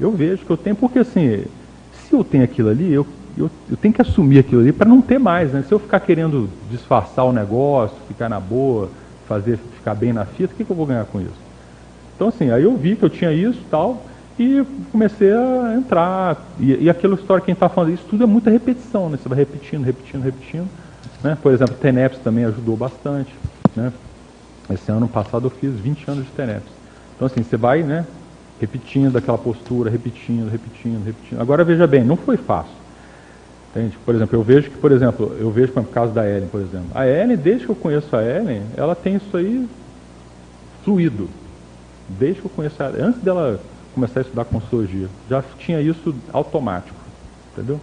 Eu vejo que eu tenho, porque assim, se eu tenho aquilo ali, eu eu, eu tenho que assumir aquilo ali para não ter mais. Né? Se eu ficar querendo disfarçar o negócio, ficar na boa, fazer ficar bem na fita, o que, que eu vou ganhar com isso? Então, assim, aí eu vi que eu tinha isso tal, e comecei a entrar. E, e aquela história, quem está falando isso, tudo é muita repetição, né? Você vai repetindo, repetindo, repetindo. Né? Por exemplo, TENEPS também ajudou bastante. Né? Esse ano passado eu fiz 20 anos de TENEPS. Então, assim, você vai né, repetindo aquela postura, repetindo, repetindo, repetindo. Agora, veja bem, não foi fácil. Entende? Por exemplo, eu vejo que, por exemplo, eu vejo por caso da Ellen, por exemplo. A Ellen, desde que eu conheço a Ellen, ela tem isso aí fluido. Desde que eu conheço ela, antes dela começar a estudar consultoria, já tinha isso automático. Entendeu?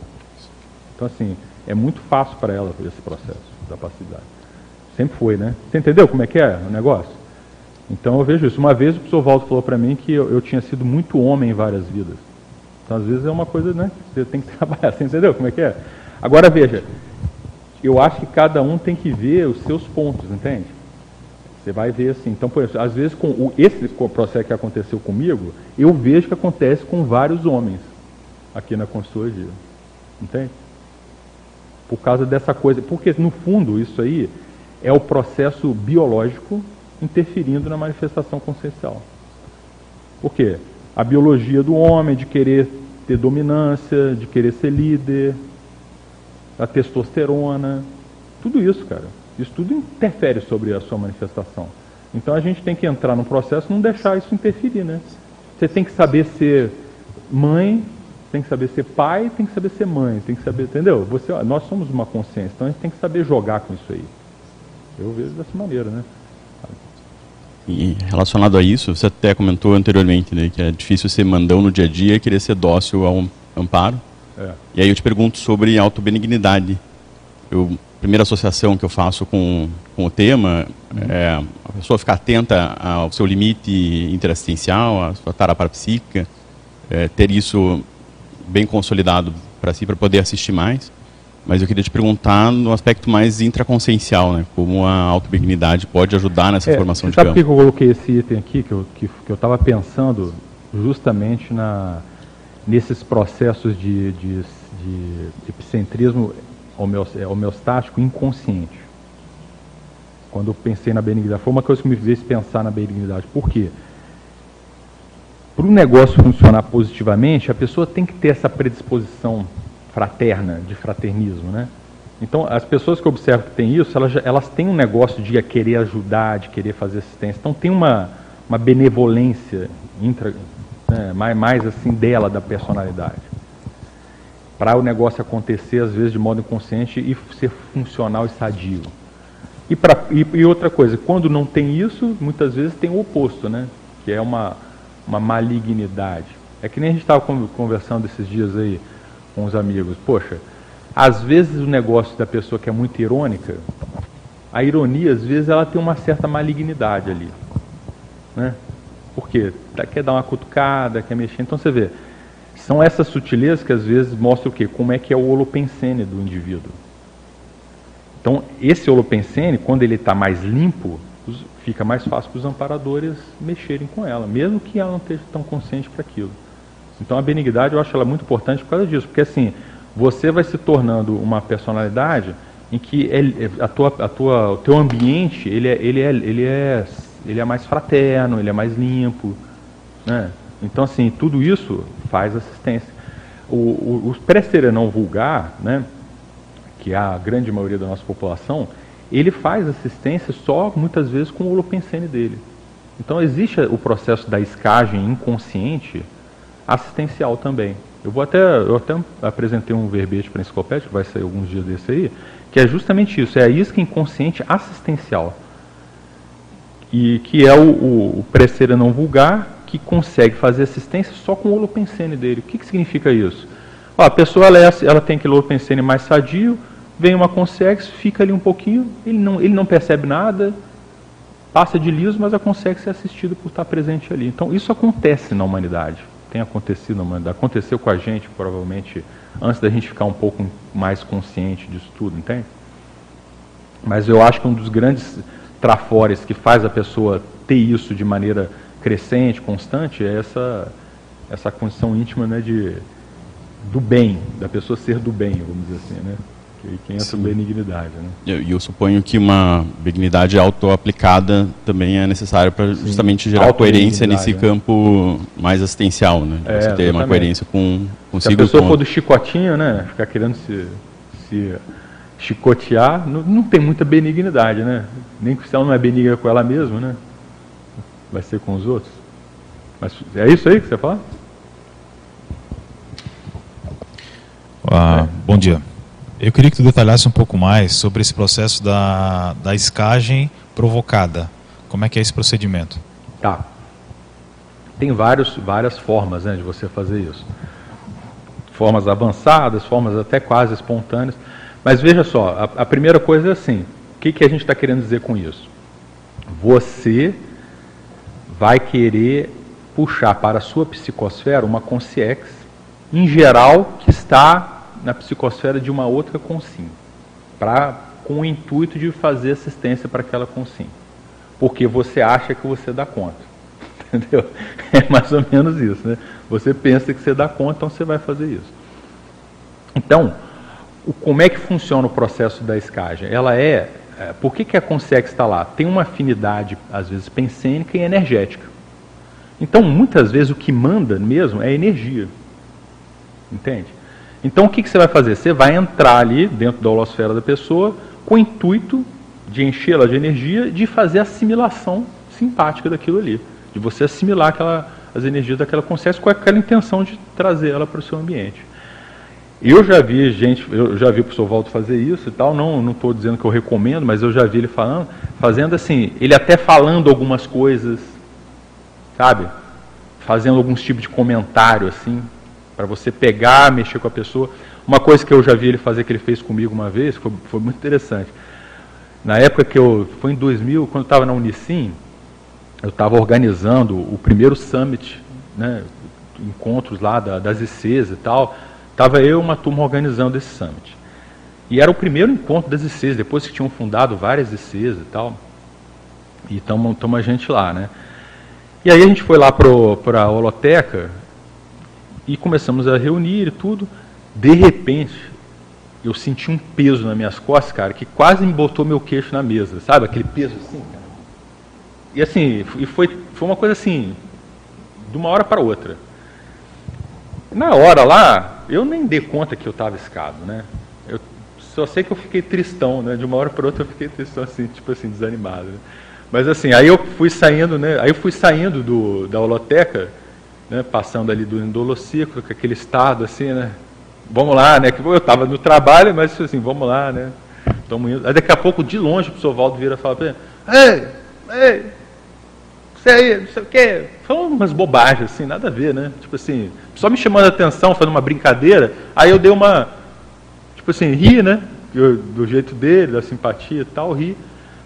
Então, assim, é muito fácil para ela esse processo da passividade. Sempre foi, né? Você entendeu como é que é o negócio? Então eu vejo isso. Uma vez o professor Waldo falou para mim que eu, eu tinha sido muito homem em várias vidas. Então, às vezes, é uma coisa né, você tem que trabalhar. Você entendeu como é que é? Agora, veja, eu acho que cada um tem que ver os seus pontos, entende? Você vai ver assim. Então, por exemplo, às vezes, com o, esse processo que aconteceu comigo, eu vejo que acontece com vários homens aqui na consultoria. Entende? Por causa dessa coisa. Porque, no fundo, isso aí é o processo biológico interferindo na manifestação consciencial. Por quê? a biologia do homem, de querer ter dominância, de querer ser líder, a testosterona, tudo isso, cara. Isso tudo interfere sobre a sua manifestação. Então a gente tem que entrar no processo e não deixar isso interferir, né? Você tem que saber ser mãe, tem que saber ser pai, tem que saber ser mãe, tem que saber, entendeu? Você, nós somos uma consciência, então a gente tem que saber jogar com isso aí. Eu vejo dessa maneira, né? E relacionado a isso, você até comentou anteriormente né, que é difícil ser mandão no dia a dia e querer ser dócil ao amparo. É. E aí eu te pergunto sobre autobenignidade. Eu, a primeira associação que eu faço com, com o tema uhum. é a pessoa ficar atenta ao seu limite interassistencial, à sua tara parapsíquica, é, ter isso bem consolidado para si, para poder assistir mais. Mas eu queria te perguntar no aspecto mais intraconsciencial, né? Como a autobenignidade pode ajudar nessa é, formação de campo. Sabe por que eu coloquei esse item aqui, que eu que, que estava pensando justamente na, nesses processos de, de, de epicentrismo é, homeostático inconsciente. Quando eu pensei na benignidade, foi uma coisa que me fez pensar na benignidade. Por quê? Para o negócio funcionar positivamente, a pessoa tem que ter essa predisposição fraterna, de fraternismo, né? Então, as pessoas que observam que tem isso, elas, elas têm um negócio de querer ajudar, de querer fazer assistência. Então, tem uma, uma benevolência intra, né, mais, mais assim dela, da personalidade. Para o negócio acontecer, às vezes, de modo inconsciente e ser funcional e sadio. E, pra, e, e outra coisa, quando não tem isso, muitas vezes tem o oposto, né? Que é uma, uma malignidade. É que nem a gente estava conversando esses dias aí com os amigos. Poxa, às vezes o negócio da pessoa que é muito irônica, a ironia, às vezes, ela tem uma certa malignidade ali. Né? Por quê? Quer dar uma cutucada, quer mexer. Então você vê, são essas sutilezas que às vezes mostram o quê? Como é que é o holopensene do indivíduo. Então, esse holopensene, quando ele está mais limpo, fica mais fácil para os amparadores mexerem com ela, mesmo que ela não esteja tão consciente para aquilo. Então a benignidade eu acho ela muito importante por causa disso, porque assim, você vai se tornando uma personalidade em que ele, a tua, a tua, o teu ambiente ele é, ele, é, ele, é, ele é mais fraterno, ele é mais limpo. Né? Então, assim, tudo isso faz assistência. O, o, o pré não vulgar, né, que é a grande maioria da nossa população, ele faz assistência só, muitas vezes, com o holopensene dele. Então, existe o processo da escagem inconsciente assistencial também. Eu vou até, eu até apresentei um verbete para a enciclopédia, que vai sair alguns dias desse aí, que é justamente isso, é a isca inconsciente assistencial. E que é o, o, o não vulgar, que consegue fazer assistência só com o holopensene dele. O que, que significa isso? Ó, a pessoa ela, é, ela tem aquele holopensene mais sadio, vem uma consex, fica ali um pouquinho, ele não, ele não percebe nada, passa de liso, mas a consex é assistida por estar presente ali. Então isso acontece na humanidade, tem acontecido na humanidade, aconteceu com a gente provavelmente antes da gente ficar um pouco mais consciente disso tudo, entende? Mas eu acho que um dos grandes trafores que faz a pessoa ter isso de maneira crescente, constante, é essa, essa condição íntima né, de, do bem, da pessoa ser do bem, vamos dizer assim, né? Que, que entra Sim. benignidade. Né? E eu, eu, suponho que uma benignidade auto-aplicada também é necessária para justamente gerar coerência nesse né? campo mais assistencial, né? É, Você ter exatamente. uma coerência com consigo. Se a pessoa com... for do chicotinho, né? Ficar querendo se, se chicotear, não, não tem muita benignidade, né? Nem se ela não é benigna com ela mesma, né? vai ser com os outros. Mas é isso aí que você fala? Ah, bom dia. Eu queria que tu detalhasse um pouco mais sobre esse processo da, da escagem provocada. Como é que é esse procedimento? Tá. Tem vários, várias formas né, de você fazer isso. Formas avançadas, formas até quase espontâneas. Mas veja só, a, a primeira coisa é assim: o que, que a gente está querendo dizer com isso? Você vai querer puxar para a sua psicosfera uma consciex, em geral, que está na psicosfera de uma outra consim, pra, com o intuito de fazer assistência para aquela consim. Porque você acha que você dá conta. Entendeu? É mais ou menos isso, né? Você pensa que você dá conta, então você vai fazer isso. Então, o, como é que funciona o processo da escagem? Ela é é, por que, que a Consex está lá? Tem uma afinidade, às vezes, pensênica e energética. Então, muitas vezes, o que manda mesmo é energia. Entende? Então, o que, que você vai fazer? Você vai entrar ali dentro da holosfera da pessoa com o intuito de enchê-la de energia, de fazer assimilação simpática daquilo ali. De você assimilar aquela, as energias daquela consciência com aquela intenção de trazer ela para o seu ambiente. Eu já vi gente, eu já vi o professor Waldo fazer isso e tal, não estou dizendo que eu recomendo, mas eu já vi ele falando, fazendo assim, ele até falando algumas coisas, sabe? Fazendo alguns tipos de comentário, assim, para você pegar, mexer com a pessoa. Uma coisa que eu já vi ele fazer, que ele fez comigo uma vez, foi, foi muito interessante. Na época que eu, foi em 2000, quando eu estava na Unicim, eu estava organizando o primeiro summit, né, encontros lá da, das ICs e tal, Estava eu e uma turma organizando esse summit. E era o primeiro encontro das ICs, depois que tinham fundado várias ICs e tal. E estamos a gente lá, né? E aí a gente foi lá para a holoteca e começamos a reunir e tudo. De repente, eu senti um peso nas minhas costas, cara, que quase me botou meu queixo na mesa, sabe? Aquele peso assim, cara. E assim, e foi, foi uma coisa assim, de uma hora para outra. Na hora lá, eu nem dei conta que eu estava escado, né? Eu só sei que eu fiquei tristão, né? De uma hora para outra eu fiquei tristão, assim, tipo assim, desanimado. Né? Mas assim, aí eu fui saindo, né? Aí eu fui saindo do, da holoteca, né? Passando ali do endolociclo, com aquele estado assim, né? Vamos lá, né? Que eu estava no trabalho, mas assim, vamos lá, né? Estamos indo. Aí daqui a pouco, de longe, o professor Valdo vira e fala para ele, ei, ei, você aí, não sei o quê. Falando umas bobagens, assim, nada a ver, né? Tipo assim, só me chamando a atenção, fazendo uma brincadeira. Aí eu dei uma, tipo assim, ri, né? Eu, do jeito dele, da simpatia e tal, ri.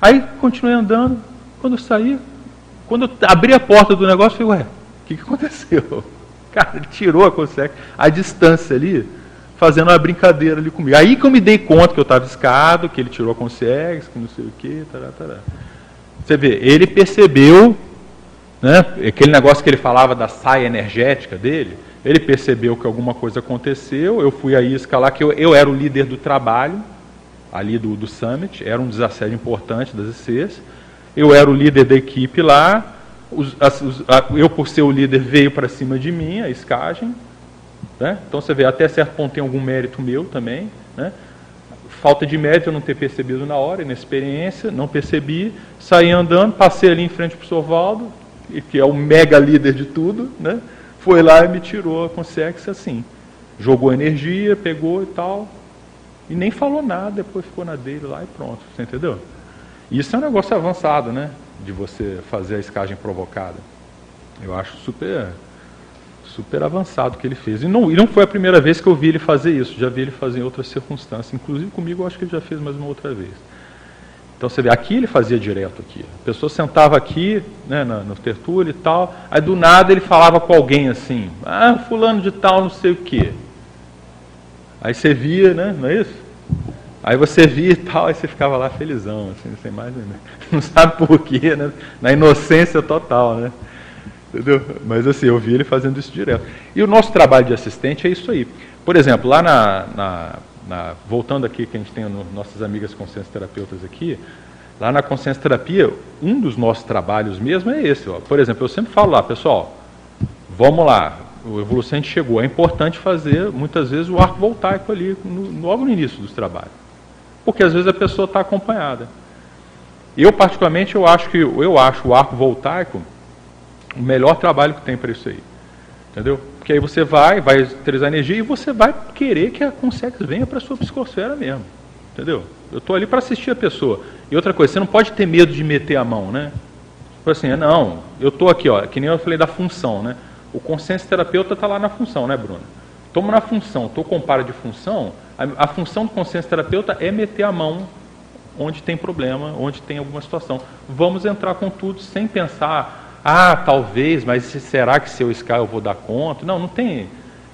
Aí continuei andando. Quando eu saí, quando eu abri a porta do negócio, eu falei, ué, que, que aconteceu? Cara, ele tirou a consegue, a distância ali, fazendo uma brincadeira ali comigo. Aí que eu me dei conta que eu estava escado, que ele tirou a consegue, que não sei o quê, tará, tará. Você vê, ele percebeu né? Aquele negócio que ele falava da saia energética dele, ele percebeu que alguma coisa aconteceu, eu fui a isca lá, que eu, eu era o líder do trabalho, ali do, do Summit, era um desassédio importante das ICs. Eu era o líder da equipe lá, os, os, a, eu, por ser o líder, veio para cima de mim, a escagem. Né? Então você vê, até certo ponto tem algum mérito meu também. Né? Falta de mérito eu não ter percebido na hora, inexperiência, não percebi, saí andando, passei ali em frente para o Sovaldo, que é o mega líder de tudo, né? foi lá e me tirou a consciência assim. Jogou energia, pegou e tal, e nem falou nada, depois ficou na dele lá e pronto, você entendeu? Isso é um negócio avançado, né? De você fazer a escagem provocada. Eu acho super super avançado que ele fez. E não, e não foi a primeira vez que eu vi ele fazer isso, já vi ele fazer em outras circunstâncias. Inclusive comigo eu acho que ele já fez mais uma outra vez. Então você vê, aqui ele fazia direto aqui. A pessoa sentava aqui, né, no, no tertúlio e tal, aí do nada ele falava com alguém assim, ah, fulano de tal, não sei o quê. Aí você via, né, não é isso? Aí você via e tal, aí você ficava lá felizão, assim, sem mais, não sabe por quê, né? Na inocência total, né? Entendeu? Mas assim, eu vi ele fazendo isso direto. E o nosso trabalho de assistente é isso aí. Por exemplo, lá na, na na, voltando aqui, que a gente tem no, nossas amigas consciência terapeutas aqui, lá na consciência terapia, um dos nossos trabalhos mesmo é esse. Ó. Por exemplo, eu sempre falo lá, pessoal, vamos lá, o evolucente chegou, é importante fazer muitas vezes o arco voltaico ali, no, logo no início dos trabalhos. Porque às vezes a pessoa está acompanhada. Eu, particularmente, eu acho que eu acho o arco voltaico o melhor trabalho que tem para isso aí. Entendeu? Porque aí você vai, vai utilizar energia e você vai querer que a Consex venha para a sua psicosfera mesmo. Entendeu? Eu estou ali para assistir a pessoa. E outra coisa, você não pode ter medo de meter a mão, né? Tipo assim, não, eu estou aqui, ó, que nem eu falei da função, né? O consciência terapeuta está lá na função, né, Bruno? Estamos na função, estou com para de função, a, a função do consciência terapeuta é meter a mão onde tem problema, onde tem alguma situação. Vamos entrar com tudo sem pensar ah, talvez, mas será que se eu escalar eu vou dar conta? Não, não tem.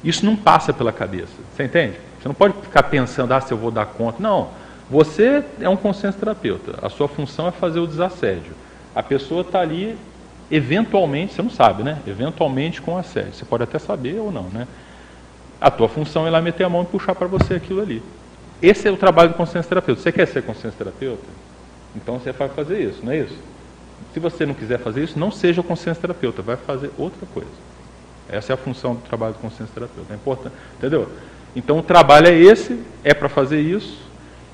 Isso não passa pela cabeça. Você entende? Você não pode ficar pensando, ah, se eu vou dar conta. Não. Você é um consenso terapeuta. A sua função é fazer o desassédio. A pessoa está ali, eventualmente, você não sabe, né? Eventualmente com assédio. Você pode até saber ou não, né? A tua função é lá meter a mão e puxar para você aquilo ali. Esse é o trabalho do consenso terapeuta. Você quer ser consenso terapeuta? Então você vai fazer isso, não é isso? Se você não quiser fazer isso, não seja consciência terapeuta, vai fazer outra coisa. Essa é a função do trabalho do consciência terapeuta. É importante, entendeu? Então o trabalho é esse, é para fazer isso,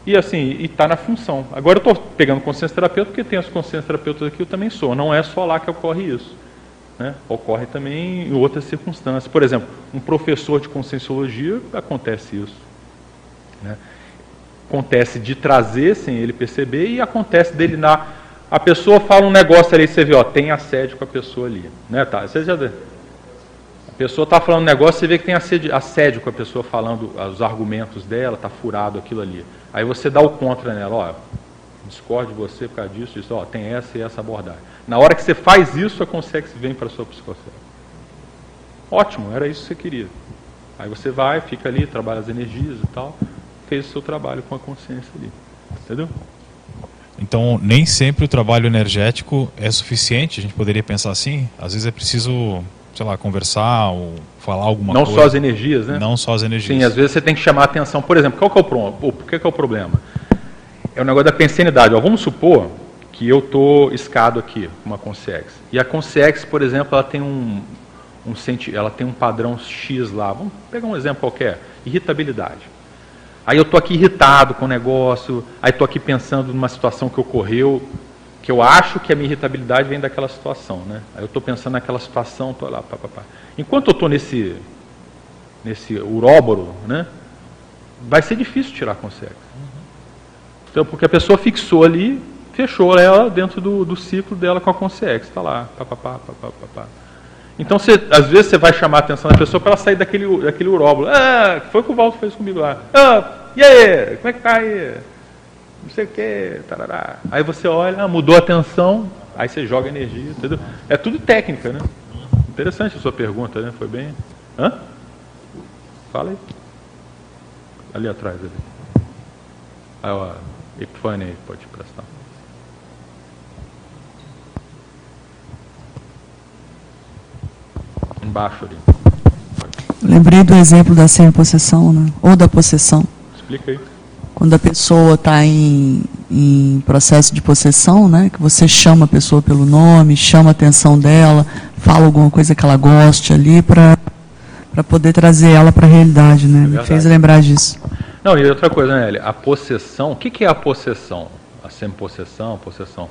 e assim, e está na função. Agora eu estou pegando consciência terapeuta porque tem as consciências terapeutas aqui, eu também sou. Não é só lá que ocorre isso. Né? Ocorre também em outras circunstâncias. Por exemplo, um professor de conscienciologia, acontece isso. Né? Acontece de trazer sem ele perceber e acontece dele na a pessoa fala um negócio ali, você vê, ó, tem assédio com a pessoa ali. Né, tá? Você já vê. A pessoa está falando um negócio, você vê que tem assédio, assédio com a pessoa falando os argumentos dela, está furado aquilo ali. Aí você dá o contra nela, ó, discorde de você por causa disso, disso, ó, tem essa e essa abordagem. Na hora que você faz isso, a consciência vem para a sua psicosfera. Ótimo, era isso que você queria. Aí você vai, fica ali, trabalha as energias e tal, fez o seu trabalho com a consciência ali. Entendeu? Então, nem sempre o trabalho energético é suficiente, a gente poderia pensar assim. Às vezes é preciso, sei lá, conversar ou falar alguma Não coisa. Não só as energias, né? Não só as energias. Sim, às vezes você tem que chamar a atenção. Por exemplo, qual que é o, pro... por que, que é o problema? É o negócio da pensanidade. Ó, vamos supor que eu estou escado aqui, uma Consex. E a Consex, por exemplo, ela tem um, um senti... ela tem um padrão X lá. Vamos pegar um exemplo qualquer. Irritabilidade. Aí eu estou aqui irritado com o negócio, aí estou aqui pensando numa situação que ocorreu, que eu acho que a minha irritabilidade vem daquela situação. Né? Aí eu estou pensando naquela situação, estou lá, pá, pá, pá. Enquanto eu estou nesse, nesse uróboro, né, vai ser difícil tirar a consciência. Então, porque a pessoa fixou ali, fechou ela dentro do, do ciclo dela com a consciência. Está lá, pá, pá, pá, pá, pá, pá. Então, você, às vezes, você vai chamar a atenção da pessoa para ela sair daquele, daquele uróbulo. Ah, foi o que o Walter fez comigo lá. Ah, e aí? Como é que tá aí? Não sei o que, tarará. Aí você olha, ah, mudou a atenção, aí você joga energia, entendeu? É tudo técnica, né? Interessante a sua pergunta, né? Foi bem. Hã? Fala aí. Ali atrás, ali. Aí, ó, Epifânia aí, pode prestar. Embaixo ali. Lembrei do exemplo da semi-possessão, né? ou da possessão. Explica aí. quando a pessoa está em, em processo de possessão, né, que você chama a pessoa pelo nome, chama a atenção dela, fala alguma coisa que ela goste ali para para poder trazer ela para a realidade, né? É Me fez lembrar disso. Não, e outra coisa, né, A possessão, o que, que é a possessão? A semi-possessão, possessão.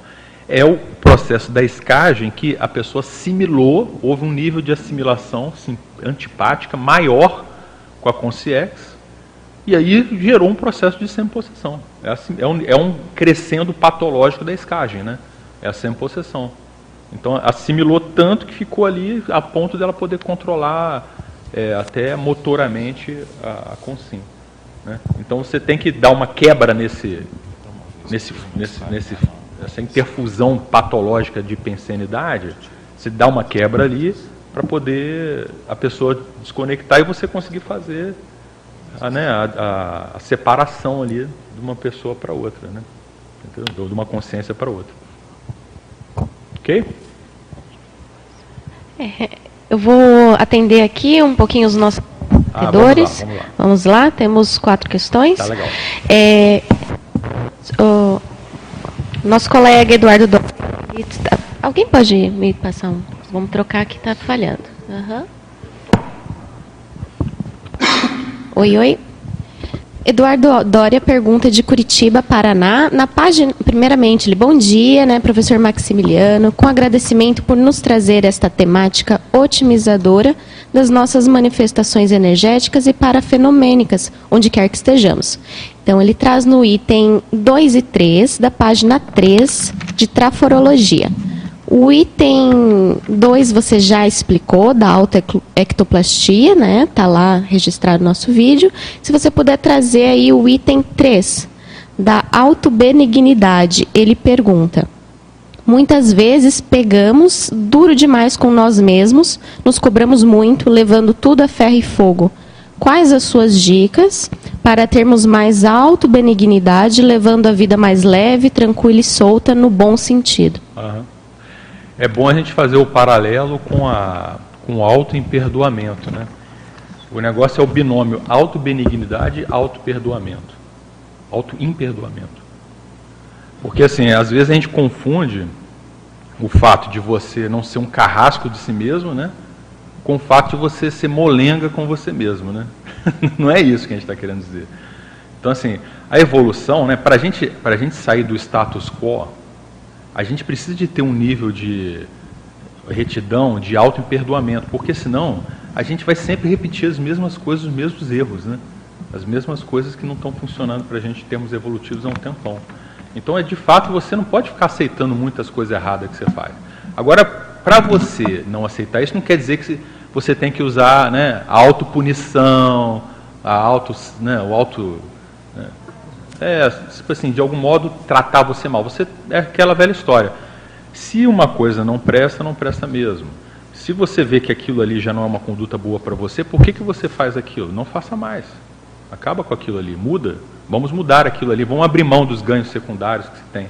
É o processo da escagem que a pessoa assimilou, houve um nível de assimilação sim, antipática maior com a consciência e aí gerou um processo de semi-possessão. É, assim, é, um, é um crescendo patológico da escagem, né? É a semi-possessão. Então assimilou tanto que ficou ali a ponto dela poder controlar é, até motoramente a, a consciência. Né? Então você tem que dar uma quebra nesse, nesse, nesse, nesse, essa interfusão patológica de pensenidade. Você dá uma quebra ali para poder a pessoa desconectar e você conseguir fazer a, né, a, a, a separação ali de uma pessoa para outra, né? Ou de uma consciência para outra. Ok? É, eu vou atender aqui um pouquinho os nossos ah, vamos, lá, vamos, lá. vamos, lá, temos quatro questões. Tá legal. É, o nosso colega Eduardo Do... Alguém pode me passar um? Vamos trocar que está falhando. Uhum. Oi, oi. Eduardo Dória pergunta de Curitiba, Paraná. Na página, primeiramente, ele, bom dia, né, professor Maximiliano, com agradecimento por nos trazer esta temática otimizadora das nossas manifestações energéticas e parafenomênicas, onde quer que estejamos. Então, ele traz no item 2 e 3 da página 3 de traforologia. O item 2 você já explicou, da autoectoplastia, né? Está lá registrado no nosso vídeo. Se você puder trazer aí o item 3, da autobenignidade, ele pergunta. Muitas vezes pegamos duro demais com nós mesmos, nos cobramos muito, levando tudo a ferro e fogo. Quais as suas dicas para termos mais autobenignidade, levando a vida mais leve, tranquila e solta, no bom sentido? Uhum é bom a gente fazer o paralelo com, a, com o auto-imperdoamento. Né? O negócio é o binômio auto-benignidade e auto-perdoamento. Auto-imperdoamento. Porque, assim, às vezes a gente confunde o fato de você não ser um carrasco de si mesmo, né? Com o fato de você ser molenga com você mesmo, né? não é isso que a gente está querendo dizer. Então, assim, a evolução, né? Para gente, a gente sair do status quo, a gente precisa de ter um nível de retidão, de auto-imperdoamento, porque senão a gente vai sempre repetir as mesmas coisas, os mesmos erros, né? as mesmas coisas que não estão funcionando para a gente em termos evolutivos há um tempão. Então, é de fato, você não pode ficar aceitando muitas coisas erradas que você faz. Agora, para você não aceitar isso, não quer dizer que você tem que usar né, a autopunição, a auto, né, o auto é, tipo assim, de algum modo tratar você mal. Você é aquela velha história. Se uma coisa não presta, não presta mesmo. Se você vê que aquilo ali já não é uma conduta boa para você, por que, que você faz aquilo? Não faça mais. Acaba com aquilo ali, muda. Vamos mudar aquilo ali, vamos abrir mão dos ganhos secundários que você tem.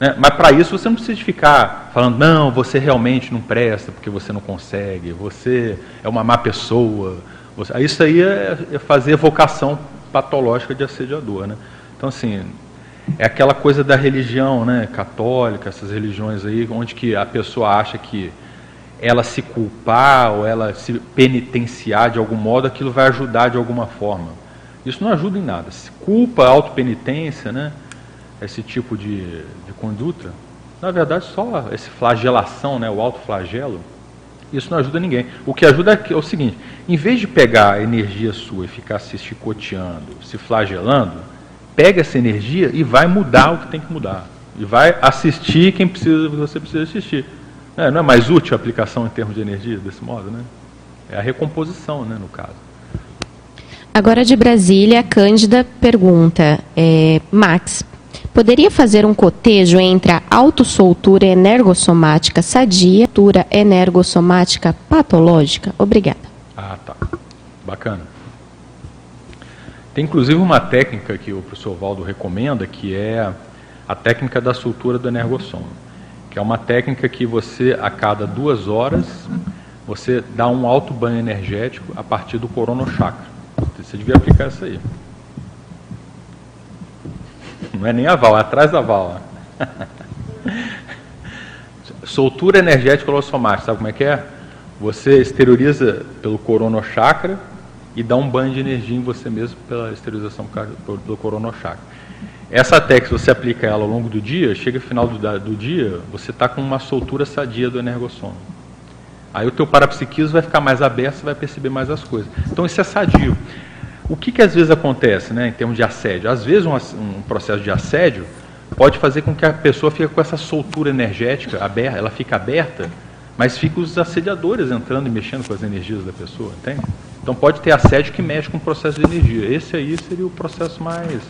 Né? Mas para isso você não precisa ficar falando, não, você realmente não presta porque você não consegue, você é uma má pessoa. Você... Isso aí é, é fazer vocação patológica de assediador. Né? Então, assim, é aquela coisa da religião né, católica, essas religiões aí, onde que a pessoa acha que ela se culpar ou ela se penitenciar de algum modo, aquilo vai ajudar de alguma forma. Isso não ajuda em nada. Se culpa, autopenitência, né, esse tipo de, de conduta, na verdade só essa flagelação, né, o autoflagelo, isso não ajuda ninguém. O que ajuda é o seguinte, em vez de pegar a energia sua e ficar se chicoteando, se flagelando, pega essa energia e vai mudar o que tem que mudar. E vai assistir quem precisa, você precisa assistir. É, não é mais útil a aplicação em termos de energia desse modo, né? É a recomposição, né, no caso. Agora de Brasília, a Cândida pergunta, é, Max, poderia fazer um cotejo entre a autossoltura energossomática sadia e a soltura energossomática patológica? Obrigada. Ah, tá. Bacana. Tem inclusive uma técnica que o professor Valdo recomenda, que é a técnica da soltura do energossom, que é uma técnica que você, a cada duas horas, você dá um alto banho energético a partir do coronochakra. Você devia aplicar isso aí. Não é nem a vala, é atrás da vala. Soltura energética holossomática, sabe como é que é? Você exterioriza pelo coronochakra e dá um banho de energia em você mesmo pela esterilização do coronochakra. Essa técnica, se você aplica ela ao longo do dia, chega no final do, do dia, você está com uma soltura sadia do energossomo. Aí o teu parapsiquismo vai ficar mais aberto, você vai perceber mais as coisas. Então isso é sadio. O que, que às vezes acontece né, em termos de assédio? Às vezes um, um processo de assédio pode fazer com que a pessoa fique com essa soltura energética aberta, ela fica aberta, mas fica os assediadores entrando e mexendo com as energias da pessoa, entende? Então pode ter assédio que mexe com o processo de energia. Esse aí seria o processo mais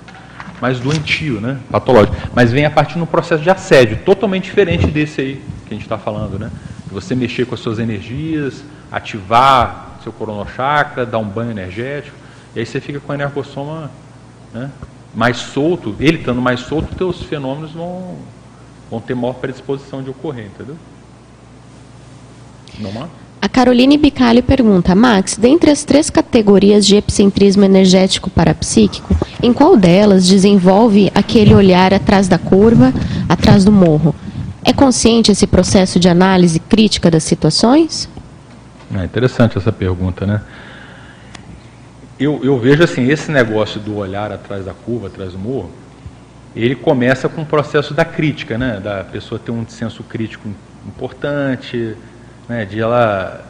mais doentio, né? patológico. Mas vem a partir de um processo de assédio, totalmente diferente desse aí que a gente está falando. Né? Você mexer com as suas energias, ativar seu coronochakra, dar um banho energético, e aí você fica com o energossoma né, mais solto. Ele estando mais solto, teus fenômenos vão, vão ter maior predisposição de ocorrer, entendeu? A Caroline Bicalho pergunta, Max, dentre as três categorias de epicentrismo energético parapsíquico, em qual delas desenvolve aquele olhar atrás da curva, atrás do morro? É consciente esse processo de análise crítica das situações? É interessante essa pergunta, né? Eu, eu vejo assim, esse negócio do olhar atrás da curva, atrás do morro, ele começa com o processo da crítica, né? Da pessoa ter um senso crítico importante, né, de ela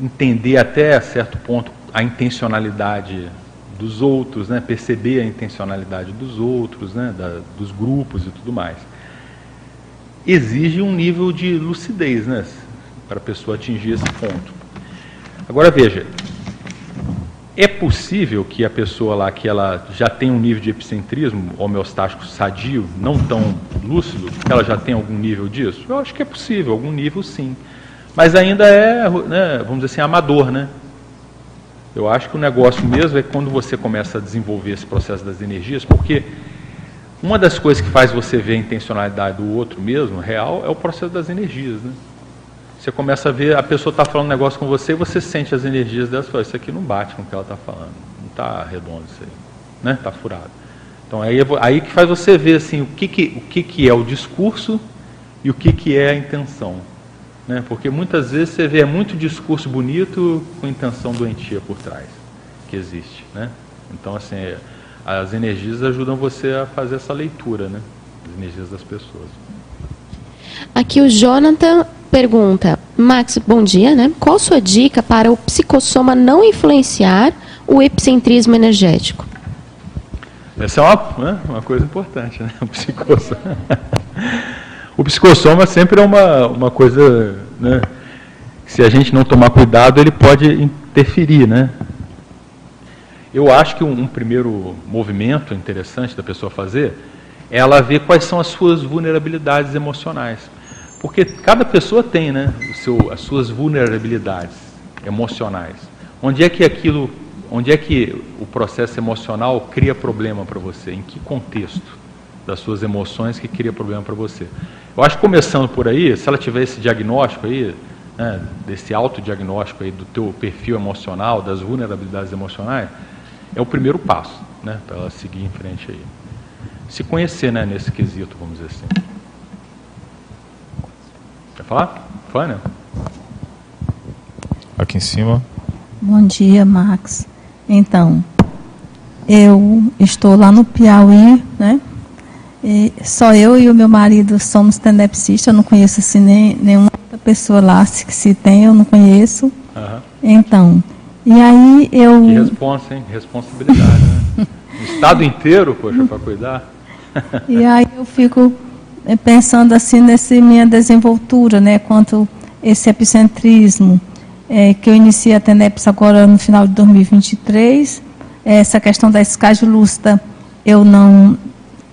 entender até certo ponto a intencionalidade dos outros, né, perceber a intencionalidade dos outros, né, da, dos grupos e tudo mais. Exige um nível de lucidez né, para a pessoa atingir esse ponto. Agora veja, é possível que a pessoa lá que ela já tem um nível de epicentrismo homeostático sadio, não tão lúcido, ela já tem algum nível disso? Eu acho que é possível, algum nível sim. Mas ainda é, né, vamos dizer assim, amador, né? Eu acho que o negócio mesmo é quando você começa a desenvolver esse processo das energias, porque uma das coisas que faz você ver a intencionalidade do outro mesmo, real, é o processo das energias, né? Você começa a ver, a pessoa está falando um negócio com você e você sente as energias dela fala, isso aqui não bate com o que ela está falando, não está redondo isso aí, né? Está furado. Então aí, aí que faz você ver assim, o, que, que, o que, que é o discurso e o que, que é a intenção. Né? Porque muitas vezes você vê muito discurso bonito com intenção doentia por trás, que existe. Né? Então, assim, as energias ajudam você a fazer essa leitura, né? As energias das pessoas. Aqui o Jonathan pergunta, Max, bom dia, né? Qual sua dica para o psicossoma não influenciar o epicentrismo energético? Essa é uma, né, uma coisa importante, né? O psicossoma. O psicossoma sempre é uma, uma coisa, né, se a gente não tomar cuidado, ele pode interferir, né? Eu acho que um, um, primeiro movimento interessante da pessoa fazer é ela ver quais são as suas vulnerabilidades emocionais. Porque cada pessoa tem né, seu, as suas vulnerabilidades emocionais. Onde é que aquilo, onde é que o processo emocional cria problema para você? Em que contexto das suas emoções que cria problema para você? Eu acho que começando por aí, se ela tiver esse diagnóstico aí, né, desse autodiagnóstico aí do teu perfil emocional, das vulnerabilidades emocionais, é o primeiro passo, né, para ela seguir em frente aí. Se conhecer, né, nesse quesito, vamos dizer assim. Quer falar? Fânia? Aqui em cima. Bom dia, Max. Então, eu estou lá no Piauí, né? E só eu e o meu marido somos tenepsistas, eu não conheço assim, nem, nenhuma outra pessoa lá, se, se tem, eu não conheço. Uhum. Então, e aí eu... Que responsa, hein? Responsabilidade, né? o estado inteiro, poxa, para cuidar. e aí eu fico eh, pensando assim nessa minha desenvoltura, né, quanto esse epicentrismo, é, que eu iniciei a TENEPS agora no final de 2023, essa questão da escagem lúcida, eu não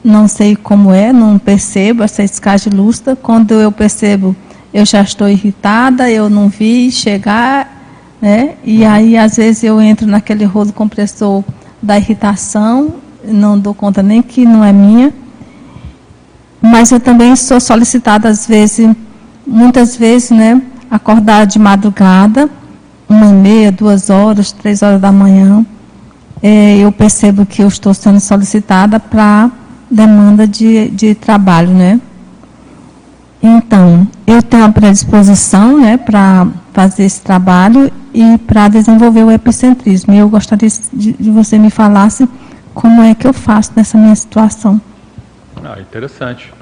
não sei como é, não percebo essa escagem lúcida. Quando eu percebo, eu já estou irritada, eu não vi chegar, né? E aí, às vezes, eu entro naquele rolo compressor da irritação, não dou conta nem que não é minha. Mas eu também sou solicitada, às vezes, muitas vezes, né? Acordar de madrugada, uma e meia, duas horas, três horas da manhã. É, eu percebo que eu estou sendo solicitada para demanda de, de trabalho, né? Então, eu tenho a predisposição né, para fazer esse trabalho e para desenvolver o epicentrismo. E eu gostaria de, de, você me falasse como é que eu faço nessa minha situação. Ah, interessante.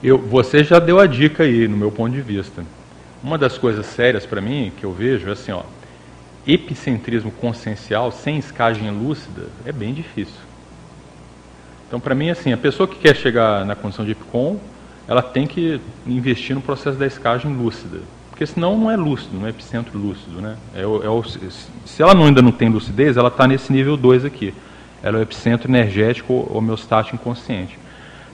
Eu, você já deu a dica aí, no meu ponto de vista. Uma das coisas sérias para mim que eu vejo é assim, ó, epicentrismo consciencial sem escagem lúcida é bem difícil. Então, para mim, assim, a pessoa que quer chegar na condição de epicom, ela tem que investir no processo da escagem lúcida. Porque senão não é lúcido, não é epicentro lúcido. Né? É o, é o, se ela não, ainda não tem lucidez, ela está nesse nível 2 aqui. Ela é o epicentro energético homeostático inconsciente.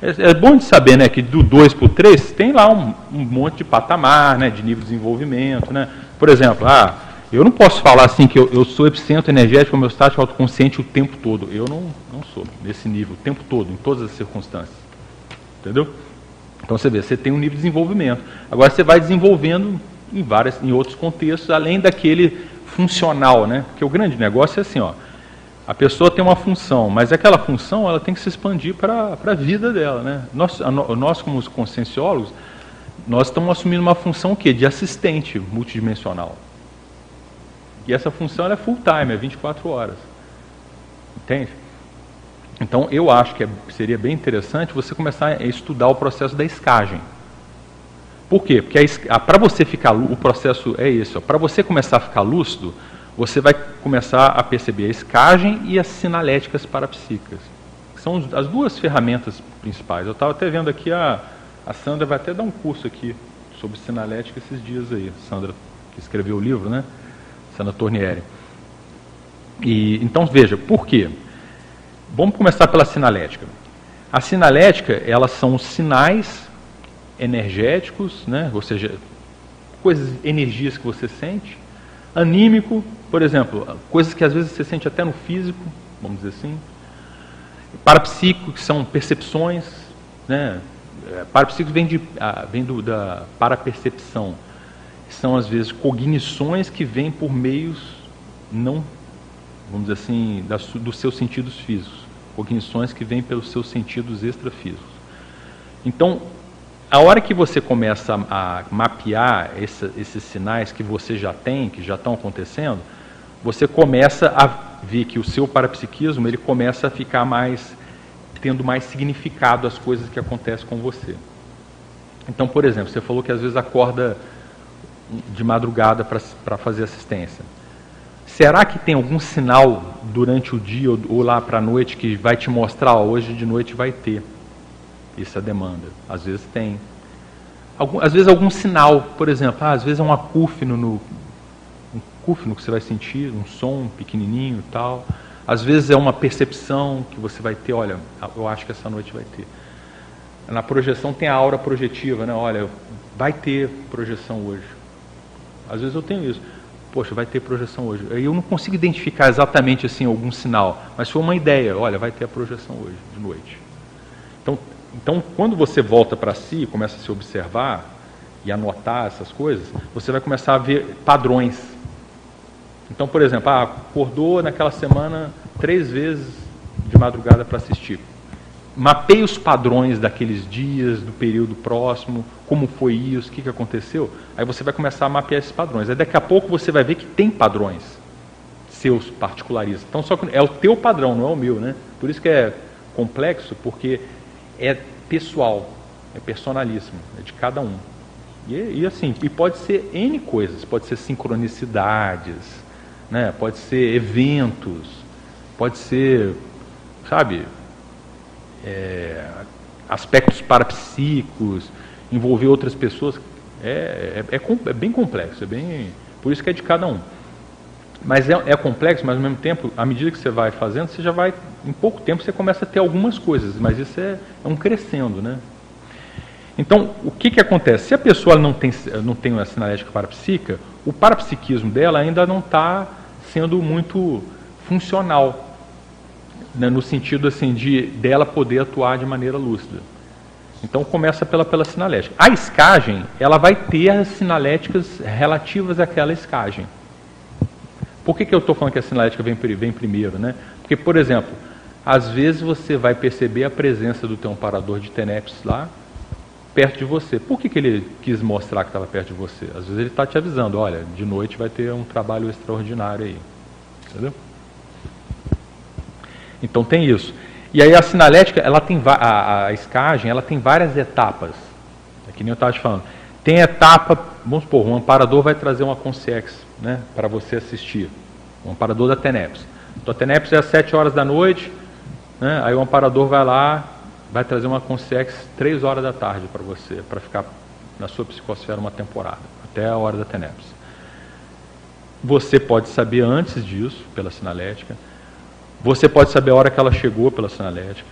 É, é bom de saber né, que do 2 para o 3 tem lá um, um, monte de patamar, né, de nível de desenvolvimento. Né? Por exemplo, ah, eu não posso falar assim que eu, eu sou epicentro energético homeostático autoconsciente o tempo todo. Eu não, não sou nesse nível, o tempo todo, em todas as circunstâncias. Entendeu? Então você vê, você tem um nível de desenvolvimento. Agora você vai desenvolvendo em várias, em outros contextos, além daquele funcional, né? Porque o grande negócio é assim, ó. A pessoa tem uma função, mas aquela função ela tem que se expandir para a vida dela, né? Nós, a, nós como conscienciólogos, nós estamos assumindo uma função o quê? De assistente multidimensional. E essa função é full time, é 24 horas. Entende? Então, eu acho que é, seria bem interessante você começar a estudar o processo da escagem. Por quê? Porque para você ficar, o processo é esse, para você começar a ficar lúcido, você vai começar a perceber a escagem e as sinaléticas parapsíquicas. São as duas ferramentas principais. Eu estava até vendo aqui, a, a Sandra vai até dar um curso aqui sobre sinalética esses dias aí. Sandra, que escreveu o livro, né? Sandra Tornieri. E, então, veja, por quê? Vamos começar pela sinalética. A sinalética, elas são sinais energéticos, né? ou seja, coisas, energias que você sente. Anímico, por exemplo, coisas que às vezes você sente até no físico, vamos dizer assim. Parapsíquico, que são percepções, né? É, parapsíquico vem, de, vem do, da parapercepção. São às vezes cognições que vêm por meios não, vamos dizer assim, das, dos seus sentidos físicos cognições que vêm pelos seus sentidos extrafísicos. Então, a hora que você começa a, mapear essa, esses sinais que você já tem, que já estão acontecendo, você começa a ver que o seu parapsiquismo ele começa a ficar mais tendo mais significado as coisas que acontecem com você. Então, por exemplo, você falou que às vezes acorda de madrugada para fazer assistência. Será que tem algum sinal durante o dia ou, ou lá para a noite que vai te mostrar, ó, hoje de noite vai ter essa demanda? Às vezes tem. Algum, às vezes algum sinal, por exemplo, ah, às vezes é um acúfeno no um acúfeno que você vai sentir, um som pequenininho e tal. Às vezes é uma percepção que você vai ter, olha, eu acho que essa noite vai ter. Na projeção tem a aura projetiva, né? Olha, vai ter projeção hoje. Às vezes eu tenho isso poxa, vai ter projeção hoje. Eu não consigo identificar exatamente assim algum sinal, mas foi uma ideia, olha, vai ter a projeção hoje, de noite. Então, então quando você volta para si, começa a se observar e anotar essas coisas, você vai começar a ver padrões. Então, por exemplo, ah, acordou naquela semana três vezes de madrugada para assistir mapeie os padrões daqueles dias, do período próximo, como foi isso, o que, que aconteceu. Aí você vai começar a mapear esses padrões. Aí daqui a pouco você vai ver que tem padrões seus particularistas. Então só é o teu padrão, não é o meu, né? Por isso que é complexo, porque é pessoal, é personalíssimo, é de cada um. E, e assim, e pode ser N coisas, pode ser sincronicidades, né? pode ser eventos, pode ser, sabe, é, aspectos parapsíquicos, envolver outras pessoas, é, é, é, é, bem complexo, é bem, por isso que é de cada um. Mas é, é, complexo, mas ao mesmo tempo, à medida que você vai fazendo, você já vai, em pouco tempo, você começa a ter algumas coisas, mas isso é, é um crescendo, né? Então, o que, que acontece? Se a pessoa não tem, não tem uma sinalética parapsíquica, o parapsiquismo dela ainda não está sendo muito funcional né, no sentido assim de dela poder atuar de maneira lúcida. Então começa pela, pela sinalética. A escagem, ela vai ter as sinaléticas relativas àquela escagem. Por que, que eu estou falando que a sinalética vem, vem primeiro? Né? Porque, por exemplo, às vezes você vai perceber a presença do teu amparador de TENEPS lá, perto de você. Por que, que ele quis mostrar que estava perto de você? Às vezes ele está te avisando, olha, de noite vai ter um trabalho extraordinário aí. Entendeu? Então tem isso. E aí a sinalética, ela tem a, a escagem, ela tem várias etapas. É que nem eu estava te falando. Tem etapa, vamos supor, um amparador vai trazer uma Consex né, para você assistir. Um amparador da TENEPS. Então a TENEPS é às 7 horas da noite, né, aí o amparador vai lá, vai trazer uma Consex 3 horas da tarde para você, para ficar na sua psicosfera uma temporada, até a hora da TENEPS. Você pode saber antes disso, pela sinalética. Você pode saber a hora que ela chegou pela sinalética.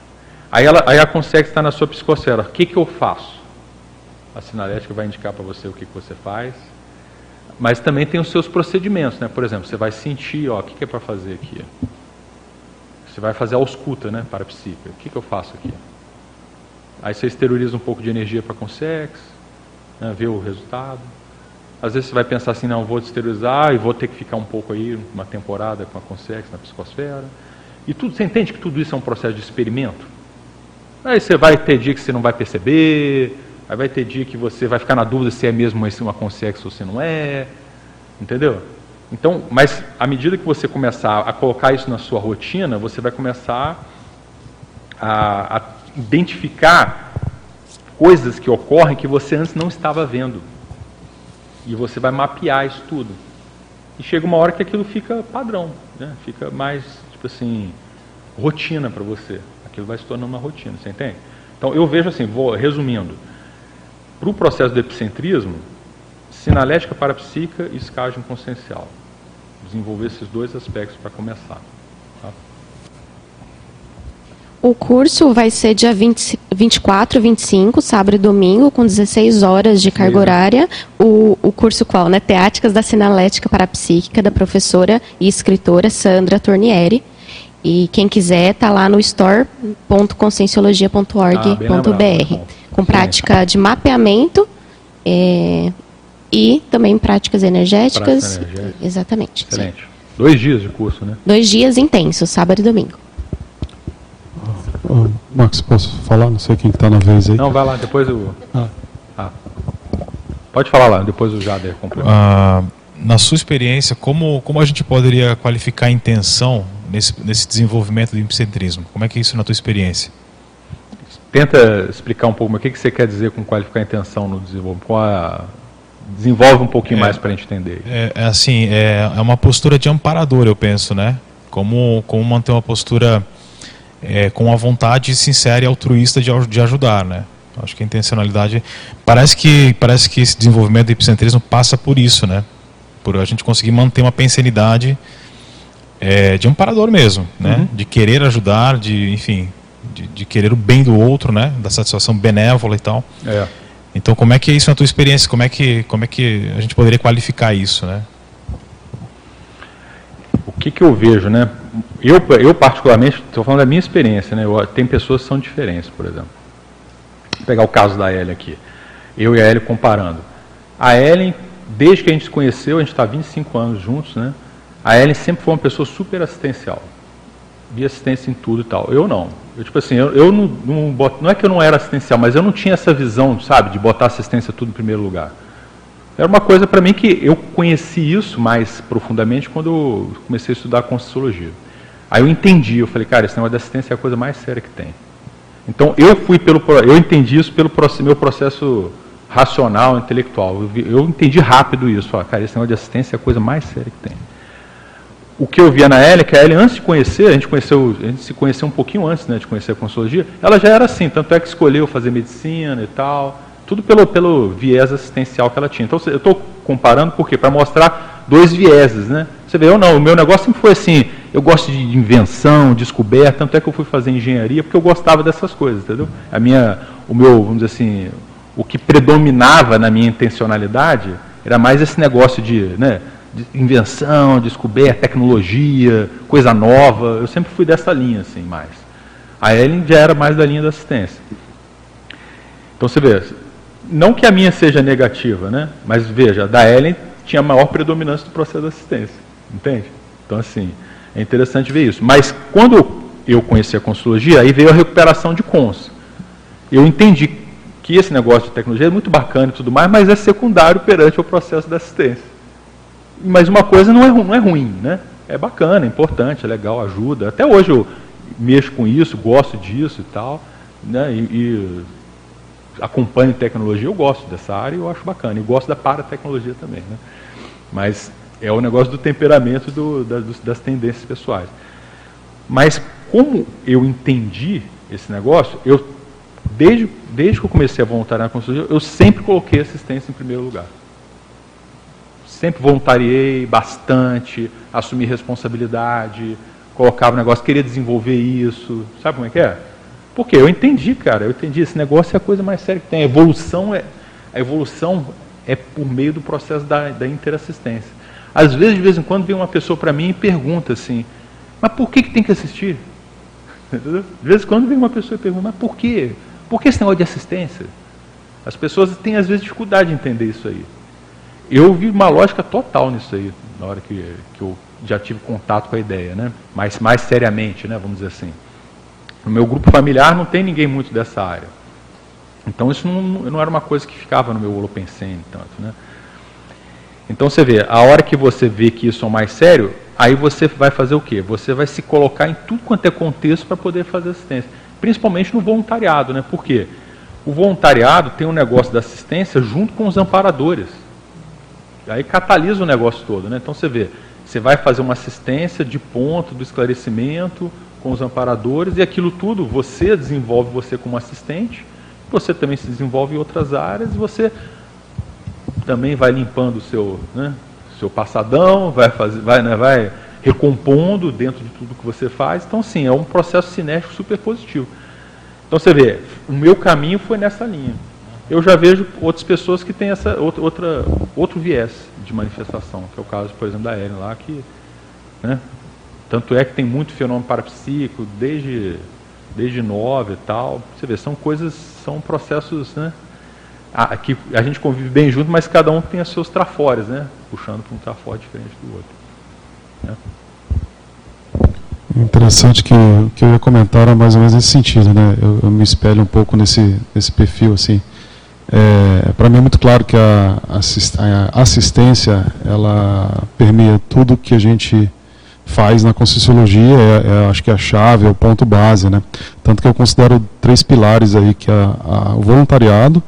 Aí, ela, aí a Consex está na sua psicosfera. O que, que eu faço? A sinalética vai indicar para você o que, que você faz. Mas também tem os seus procedimentos, né? Por exemplo, você vai sentir, ó, o que, que é para fazer aqui? Você vai fazer a ausculta, né, para a psica. O que, que eu faço aqui? Aí você exterioriza um pouco de energia para a Consex, né, o resultado. Às vezes você vai pensar assim, não, vou exteriorizar e vou ter que ficar um pouco aí, uma temporada com a Consex na psicosfera. E tudo, você entende que tudo isso é um processo de experimento? Aí você vai ter dia que você não vai perceber, Aí vai ter dia que você vai ficar na dúvida se é mesmo uma consex ou se não é. Entendeu? Então, mas à medida que você começar a colocar isso na sua rotina, você vai começar a, a identificar coisas que ocorrem que você antes não estava vendo. E você vai mapear isso tudo. E chega uma hora que aquilo fica padrão, né? fica mais, tipo assim, rotina para você. Aquilo vai se tornando uma rotina, você entende? Então eu vejo assim, vou resumindo. Para o processo do epicentrismo, sinalética parapsíquica e escagem consciencial. Desenvolver esses dois aspectos para começar. Tá? O curso vai ser dia 20, 24 e 25, sábado e domingo, com 16 horas de carga horária. O, o curso qual? Né? Teáticas da Sinalética Parapsíquica, da professora e escritora Sandra Tornieri. E quem quiser, está lá no store.conscienciologia.org.br. Ah, com prática de mapeamento é, e também práticas energéticas. Prática Exatamente. Excelente. Sim. Dois dias de curso, né? Dois dias intensos, sábado e domingo. Uh, Max, posso falar? Não sei quem está na vez aí. Não, vai lá, depois eu. Ah. Ah. Pode falar lá, depois o Jader complementa. Ah, na sua experiência, como, como a gente poderia qualificar a intenção nesse, nesse desenvolvimento do epicentrismo? Como é que é isso na tua experiência? Tenta explicar um pouco o que, que você quer dizer com qualificar a intenção no desenvolvimento. A... Desenvolve um pouquinho é, mais para a gente entender. É, é, assim, é, é uma postura de amparador, eu penso, né? Como, como manter uma postura é, com a vontade sincera e altruísta de, de ajudar, né? Acho que a intencionalidade parece que parece que esse desenvolvimento do epicentrismo passa por isso, né? Por a gente conseguir manter uma pensanidade é, de amparador mesmo, né? Uhum. De querer ajudar, de enfim, de, de, querer o bem do outro, né? Da satisfação benévola e tal. É. Então, como é que é isso na tua experiência? Como é que, como é que a gente poderia qualificar isso, né? O que, que eu vejo, né? Eu, eu particularmente, estou falando da minha experiência, né? Eu, tem pessoas que são diferentes, por exemplo. Vou pegar o caso da Ellen aqui. Eu e a Ellen comparando. A Ellen, desde que a gente se conheceu, a gente está 25 anos juntos, né? A Ellen sempre foi uma pessoa super assistencial. Via assistência em tudo e tal. Eu não. Eu, tipo assim, eu, eu não, não, boto, não é que eu não era assistencial, mas eu não tinha essa visão, sabe, de botar assistência tudo em primeiro lugar. Era uma coisa para mim que eu conheci isso mais profundamente quando eu comecei a estudar Conscienciologia. Aí eu entendi, eu falei, cara, esse negócio de assistência é a coisa mais séria que tem. Então eu fui pelo, eu entendi isso pelo meu processo racional, intelectual. Eu, eu entendi rápido isso. Falei, cara, esse negócio de assistência é a coisa mais séria que tem o que eu via na Elia, que a Elia, antes de conhecer, a gente, conheceu, a gente se conheceu um pouquinho antes né, de conhecer a consologia, ela já era assim, tanto é que escolheu fazer medicina e tal, tudo pelo, pelo viés assistencial que ela tinha. Então, eu estou comparando por quê? Para mostrar dois vieses, né? Você vê, eu não, o meu negócio sempre foi assim, eu gosto de invenção, descoberta, tanto é que eu fui fazer engenharia, porque eu gostava dessas coisas, entendeu? A minha, o meu, vamos dizer assim, o que predominava na minha intencionalidade era mais esse negócio de, né, invenção, descoberta, tecnologia, coisa nova. Eu sempre fui dessa linha, assim, mais. A Ellen já era mais da linha da assistência. Então você vê, não que a minha seja negativa, né? Mas veja, da Ellen tinha maior predominância do processo de assistência, entende? Então assim, é interessante ver isso. Mas quando eu conheci a consulologia, aí veio a recuperação de cons. Eu entendi que esse negócio de tecnologia é muito bacana e tudo mais, mas é secundário perante o processo da assistência. Mas uma coisa não é, não é ruim, né? É bacana, é importante, é legal, ajuda. Até hoje eu mexo com isso, gosto disso e tal, né? E, e acompanho tecnologia, eu gosto dessa área e eu acho bacana. E gosto da paratecnologia também, né? Mas é o negócio do temperamento do, das, das tendências pessoais. Mas como eu entendi esse negócio, eu desde, desde que eu comecei a voluntariar na consultoria, eu sempre coloquei assistência em primeiro lugar. Sempre voluntariei bastante, assumi responsabilidade, colocava o negócio, queria desenvolver isso. Sabe como é que é? Porque eu entendi, cara, eu entendi, esse negócio é a coisa mais séria que tem. A evolução é, a evolução é por meio do processo da, da interassistência. Às vezes, de vez em quando, vem uma pessoa para mim e pergunta assim, mas por que, que tem que assistir? De vez em quando vem uma pessoa e pergunta, mas por quê? Por que esse negócio de assistência? As pessoas têm, às vezes, dificuldade de entender isso aí. Eu vi uma lógica total nisso aí, na hora que, que eu já tive contato com a ideia, né? mais, mais seriamente, né? vamos dizer assim. No meu grupo familiar não tem ninguém muito dessa área. Então isso não, não era uma coisa que ficava no meu holopensene tanto. Né? Então você vê, a hora que você vê que isso é mais sério, aí você vai fazer o quê? Você vai se colocar em tudo quanto é contexto para poder fazer assistência. Principalmente no voluntariado, né? Por quê? O voluntariado tem um negócio da assistência junto com os amparadores. Aí catalisa o negócio todo, né? Então você vê, você vai fazer uma assistência de ponto, do esclarecimento com os amparadores, e aquilo tudo você desenvolve você como assistente, você também se desenvolve em outras áreas, e você também vai limpando o seu, né, seu passadão, vai, fazer, vai, né, vai recompondo dentro de tudo que você faz. Então, sim, é um processo cinético super positivo. Então, você vê, o meu caminho foi nessa linha. Eu já vejo outras pessoas que têm essa outra, outra, outro viés de manifestação, que é o caso, por exemplo, da Ellen lá, que né, tanto é que tem muito fenômeno parapsíquico, desde, desde nove e tal. Você vê, são coisas, são processos né, a, que a gente convive bem junto, mas cada um tem os seus trafores, né? Puxando para um trafore diferente do outro. Né? Interessante que, que eu ia comentar era mais ou menos nesse sentido, né? Eu, eu me espelho um pouco nesse, nesse perfil, assim. É, para mim é muito claro que a, a assistência, ela permeia tudo que a gente faz na Conscienciologia, é, é, acho que é a chave, é o ponto base, né? Tanto que eu considero três pilares aí, que é a, o voluntariado,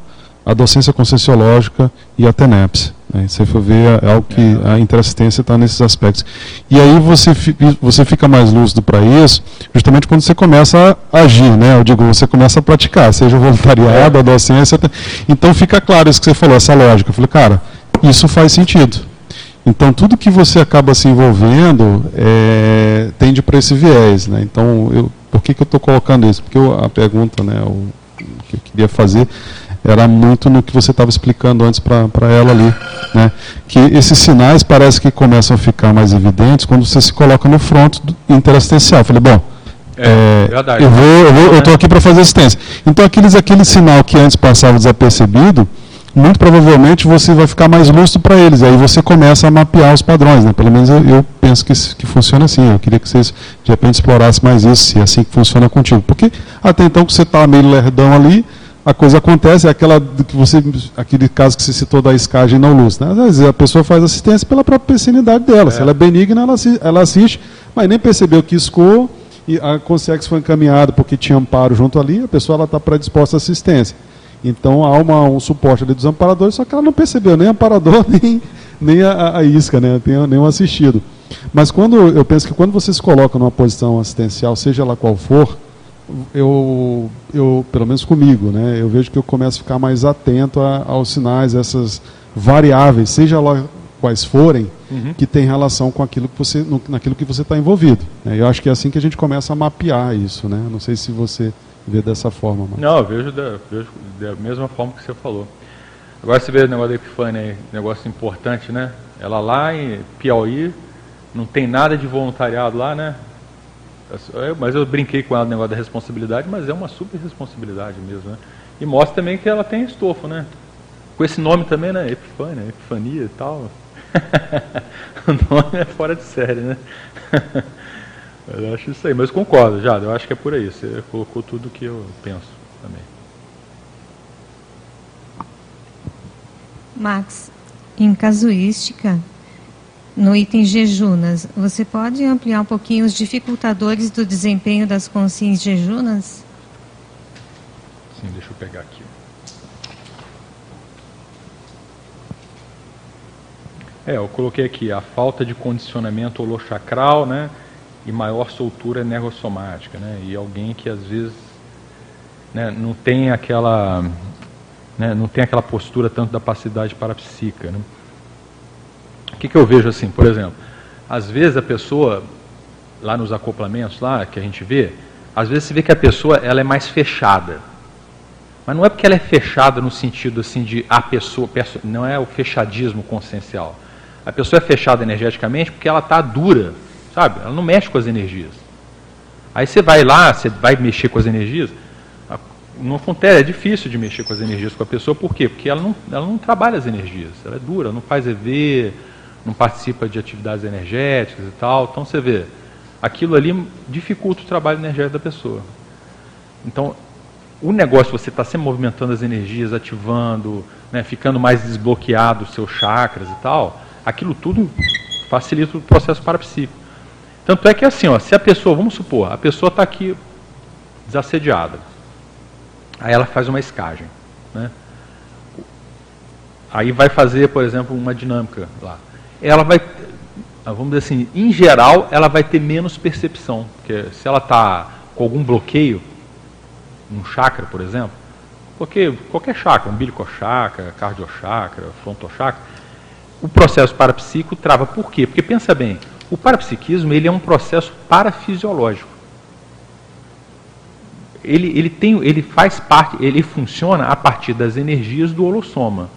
a docência conscienciológica e a TENEPS. Né? Se for ver, é algo que a interassistência está nesses aspectos. E aí você, você fica mais lúcido para isso, justamente quando você começa a agir, né? Eu digo, você começa a praticar, seja voluntariado, a docência. Então fica claro isso que você falou, essa lógica. Eu falei, cara, isso faz sentido. Então tudo que você acaba se envolvendo é, tende para esse viés. Né? Então, eu, por que, que eu estou colocando isso? Porque eu, a pergunta né, o, que eu queria fazer era muito no que você estava explicando antes para ela ali, né? Que esses sinais parece que começam a ficar mais evidentes quando você se coloca no fronto interassistencial. Eu falei, bom, é, é, eu vou, eu vou, estou aqui para fazer assistência. Então aqueles, aquele sinal que antes passava desapercebido, muito provavelmente você vai ficar mais lúcido para eles. Aí você começa a mapear os padrões, né? Pelo menos eu, eu penso que, que funciona assim. Eu queria que vocês de repente explorassem mais isso, se é assim que funciona contigo. Porque até então que você está meio lerdão ali, a coisa acontece, é aquela que você, aquele caso que você citou da escagem não luz. Né? Às vezes a pessoa faz assistência pela própria pensinidade dela. É. Se ela é benigna, ela, ela assiste, mas nem percebeu que iscou e a Consex foi encaminhada porque tinha amparo junto ali, a pessoa está predisposta à assistência. Então há uma, um suporte ali dos amparadores, só que ela não percebeu nem amparador, nem, nem a, a isca, né? nem um assistido. Mas quando eu penso que quando você se coloca numa posição assistencial, seja ela qual for, eu, eu, pelo menos comigo, né, eu vejo que eu começo a ficar mais atento a, aos sinais, essas variáveis, seja lá quais forem, uhum. que tem relação com aquilo que você, no, naquilo que você está envolvido. Né? Eu acho que é assim que a gente começa a mapear isso. Né? Não sei se você vê dessa forma. Mas... Não, eu vejo da, vejo da mesma forma que você falou. Agora você vê o negócio da Epifânia negócio importante, né? Ela lá em Piauí, não tem nada de voluntariado lá, né? É, mas eu brinquei com ela no negócio da responsabilidade, mas é uma super responsabilidade mesmo, né? E mostra também que ela tem estofo, né? Com esse nome também, né? Epifânia, Epifania e tal. o nome é fora de série, né? Eu acho isso aí, mas concordo, já. Eu acho que é por aí. Você colocou tudo que eu penso também. Max, em casuística, no item jejunas, você pode ampliar um pouquinho os dificultadores do desempenho das consciências jejunas? Sim, deixa eu pegar aqui. É, eu coloquei aqui a falta de condicionamento holochacral, né? E maior soltura energossomática, né? E alguém que às vezes né, não tem aquela né, não tem aquela postura tanto da passividade parapsíquica, né? Que, que eu vejo assim, por exemplo, às vezes a pessoa lá nos acoplamentos lá que a gente vê, às vezes se vê que a pessoa ela é mais fechada. Mas não é porque ela é fechada no sentido assim de a pessoa, não é o fechadismo consciencial. A pessoa é fechada energeticamente porque ela está dura, sabe? Ela não mexe com as energias. Aí você vai lá, você vai mexer com as energias. Não acontece, é difícil de mexer com as energias com a pessoa, por quê? Porque ela não, ela não trabalha as energias, ela é dura, não faz EV, não participa de atividades energéticas e tal. Então você vê, aquilo ali dificulta o trabalho energético da pessoa. Então, o negócio, você está sempre movimentando as energias, ativando, né, ficando mais desbloqueado os seus chakras e tal, aquilo tudo facilita o processo parapsíquico. Tanto é que assim, ó, se a pessoa, vamos supor, a pessoa está aqui desassediada, aí ela faz uma escagem, né? Aí vai fazer, por exemplo, uma dinâmica lá. Ela vai, vamos dizer assim, em geral, ela vai ter menos percepção, porque se ela está com algum bloqueio, um chakra, por exemplo, porque qualquer chakra, umbilical chakra, cardiochakra, frontochakra, o processo parapsíquico trava. Por quê? Porque pensa bem, o parapsiquismo ele é um processo parafisiológico. Ele, ele, tem, ele faz parte, ele funciona a partir das energias do holossoma,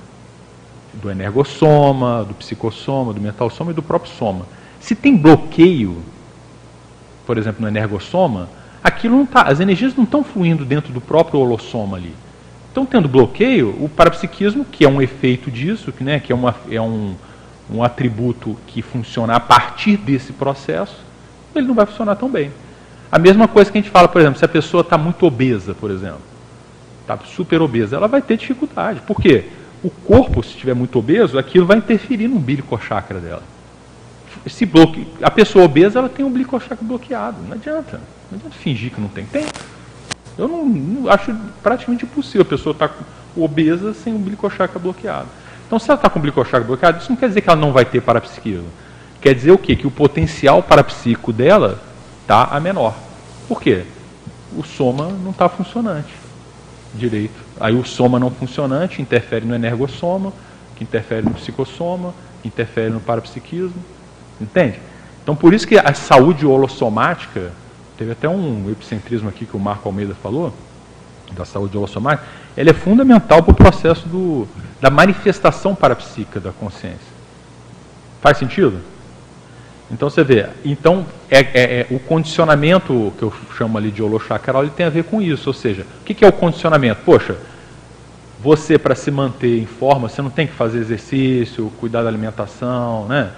do energossoma, do psicossoma, do mentalsoma e do próprio soma. Se tem bloqueio, por exemplo, no energossoma, aquilo não tá, as energias não estão fluindo dentro do próprio holossoma ali. Então, tendo bloqueio, o parapsiquismo, que é um efeito disso, que, né, que é, uma, é um, um atributo que funciona a partir desse processo, ele não vai funcionar tão bem. A mesma coisa que a gente fala, por exemplo, se a pessoa está muito obesa, por exemplo, está super obesa, ela vai ter dificuldade. Por quê? O corpo, se estiver muito obeso, aquilo vai interferir no umbilical chakra dela. Se bloque... A pessoa obesa, ela tem o umbilical chakra bloqueado. Não adianta. Não adianta fingir que não tem. Tem. Eu não, não acho praticamente impossível a pessoa estar tá obesa sem o glicochakra bloqueado. Então, se ela está com o glicochakra bloqueado, isso não quer dizer que ela não vai ter parapsiquismo. Quer dizer o quê? Que o potencial parapsíquico dela está a menor. Por quê? O soma não está funcionante direito. Aí o soma não funcionante interfere no energossoma, que interfere no psicossoma, que interfere no parapsiquismo. Entende? Então, por isso que a saúde holossomática Teve até um epicentrismo aqui que o Marco Almeida falou, da saúde holossomática. Ele é fundamental para o processo do, da manifestação parapsíquica da consciência. Faz sentido? Então você vê, então é, é, é, o condicionamento que eu chamo ali de holochakral, ele tem a ver com isso, ou seja, o que, que é o condicionamento? Poxa, você para se manter em forma, você não tem que fazer exercício, cuidar da alimentação, né?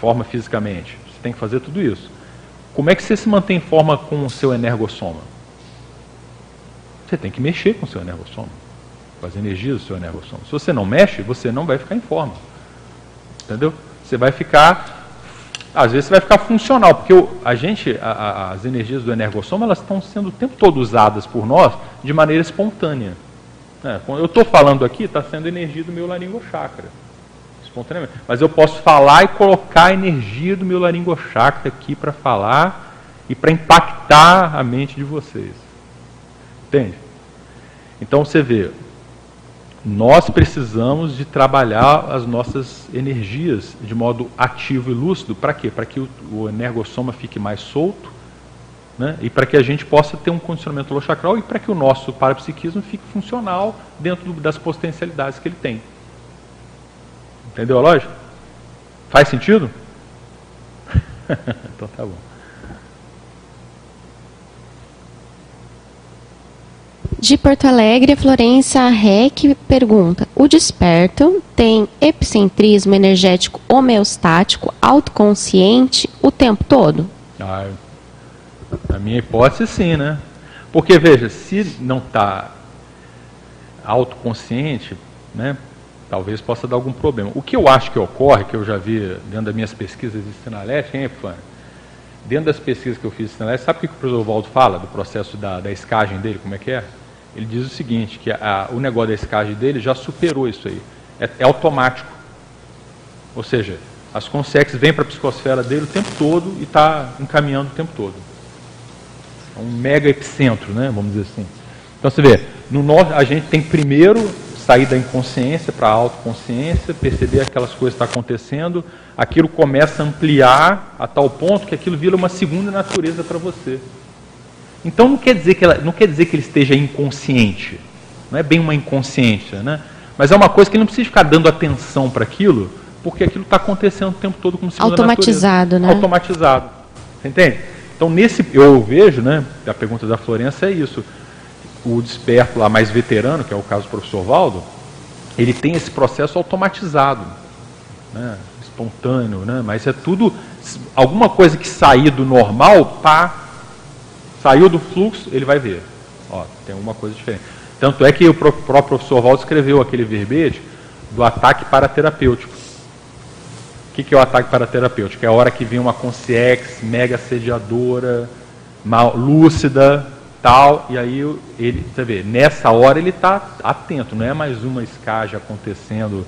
Forma fisicamente, você tem que fazer tudo isso. Como é que você se mantém em forma com o seu energossoma? Você tem que mexer com o seu energossoma, com as energias do seu energossoma. Se você não mexe, você não vai ficar em forma. Entendeu? Você vai ficar, às vezes você vai ficar funcional, porque a gente, a, a, as energias do energossoma, elas estão sendo o tempo todo usadas por nós de maneira espontânea. É, quando eu estou falando aqui, está sendo energia do meu laringochakra espontaneamente. Mas eu posso falar e colocar a energia do meu laringochakra aqui para falar e para impactar a mente de vocês. Entende? Então você vê, nós precisamos de trabalhar as nossas energias de modo ativo e lúcido. Para quê? Para que o, o energossoma fique mais solto né? e para que a gente possa ter um condicionamento holochacral e para que o nosso parapsiquismo fique funcional dentro das potencialidades que ele tem. Entendeu a lógica? Faz sentido? então tá bom. De Porto Alegre, a Florência Rec pergunta: O desperto tem epicentrismo energético homeostático autoconsciente o tempo todo? Ah, na minha hipótese, sim, né? Porque, veja, se não está autoconsciente, né, talvez possa dar algum problema. O que eu acho que ocorre, que eu já vi dentro das minhas pesquisas de sinalética, hein, Epifânio? Dentro das pesquisas que eu fiz de sinalética, sabe o que o professor Valdo fala do processo da, da escagem dele, como é que é? Ele diz o seguinte, que a, o negócio da escagem dele já superou isso aí. É, é automático. Ou seja, as consex vêm para a psicosfera dele o tempo todo e está encaminhando o tempo todo. É um mega epicentro, né? vamos dizer assim. Então você vê, no nosso, a gente tem primeiro sair da inconsciência para a autoconsciência, perceber aquelas coisas que estão tá acontecendo, aquilo começa a ampliar a tal ponto que aquilo vira uma segunda natureza para você. Então não quer dizer que ela, não quer dizer que ele esteja inconsciente, não é bem uma inconsciência, né? Mas é uma coisa que ele não precisa ficar dando atenção para aquilo, porque aquilo está acontecendo o tempo todo como segunda automatizado, né? Automatizado, você entende? Então nesse eu vejo, né? A pergunta da Florença é isso o desperto lá mais veterano, que é o caso do professor Valdo, ele tem esse processo automatizado, né, espontâneo, né, mas é tudo, alguma coisa que sair do normal, pá, saiu do fluxo, ele vai ver. Ó, tem alguma coisa diferente. Tanto é que o próprio professor Valdo escreveu aquele verbete do ataque paraterapêutico. O que, que é o ataque paraterapêutico? É a hora que vem uma consciência mega assediadora, mal, lúcida, tal, e aí ele, você vê, nessa hora ele está atento, não é mais uma escagem acontecendo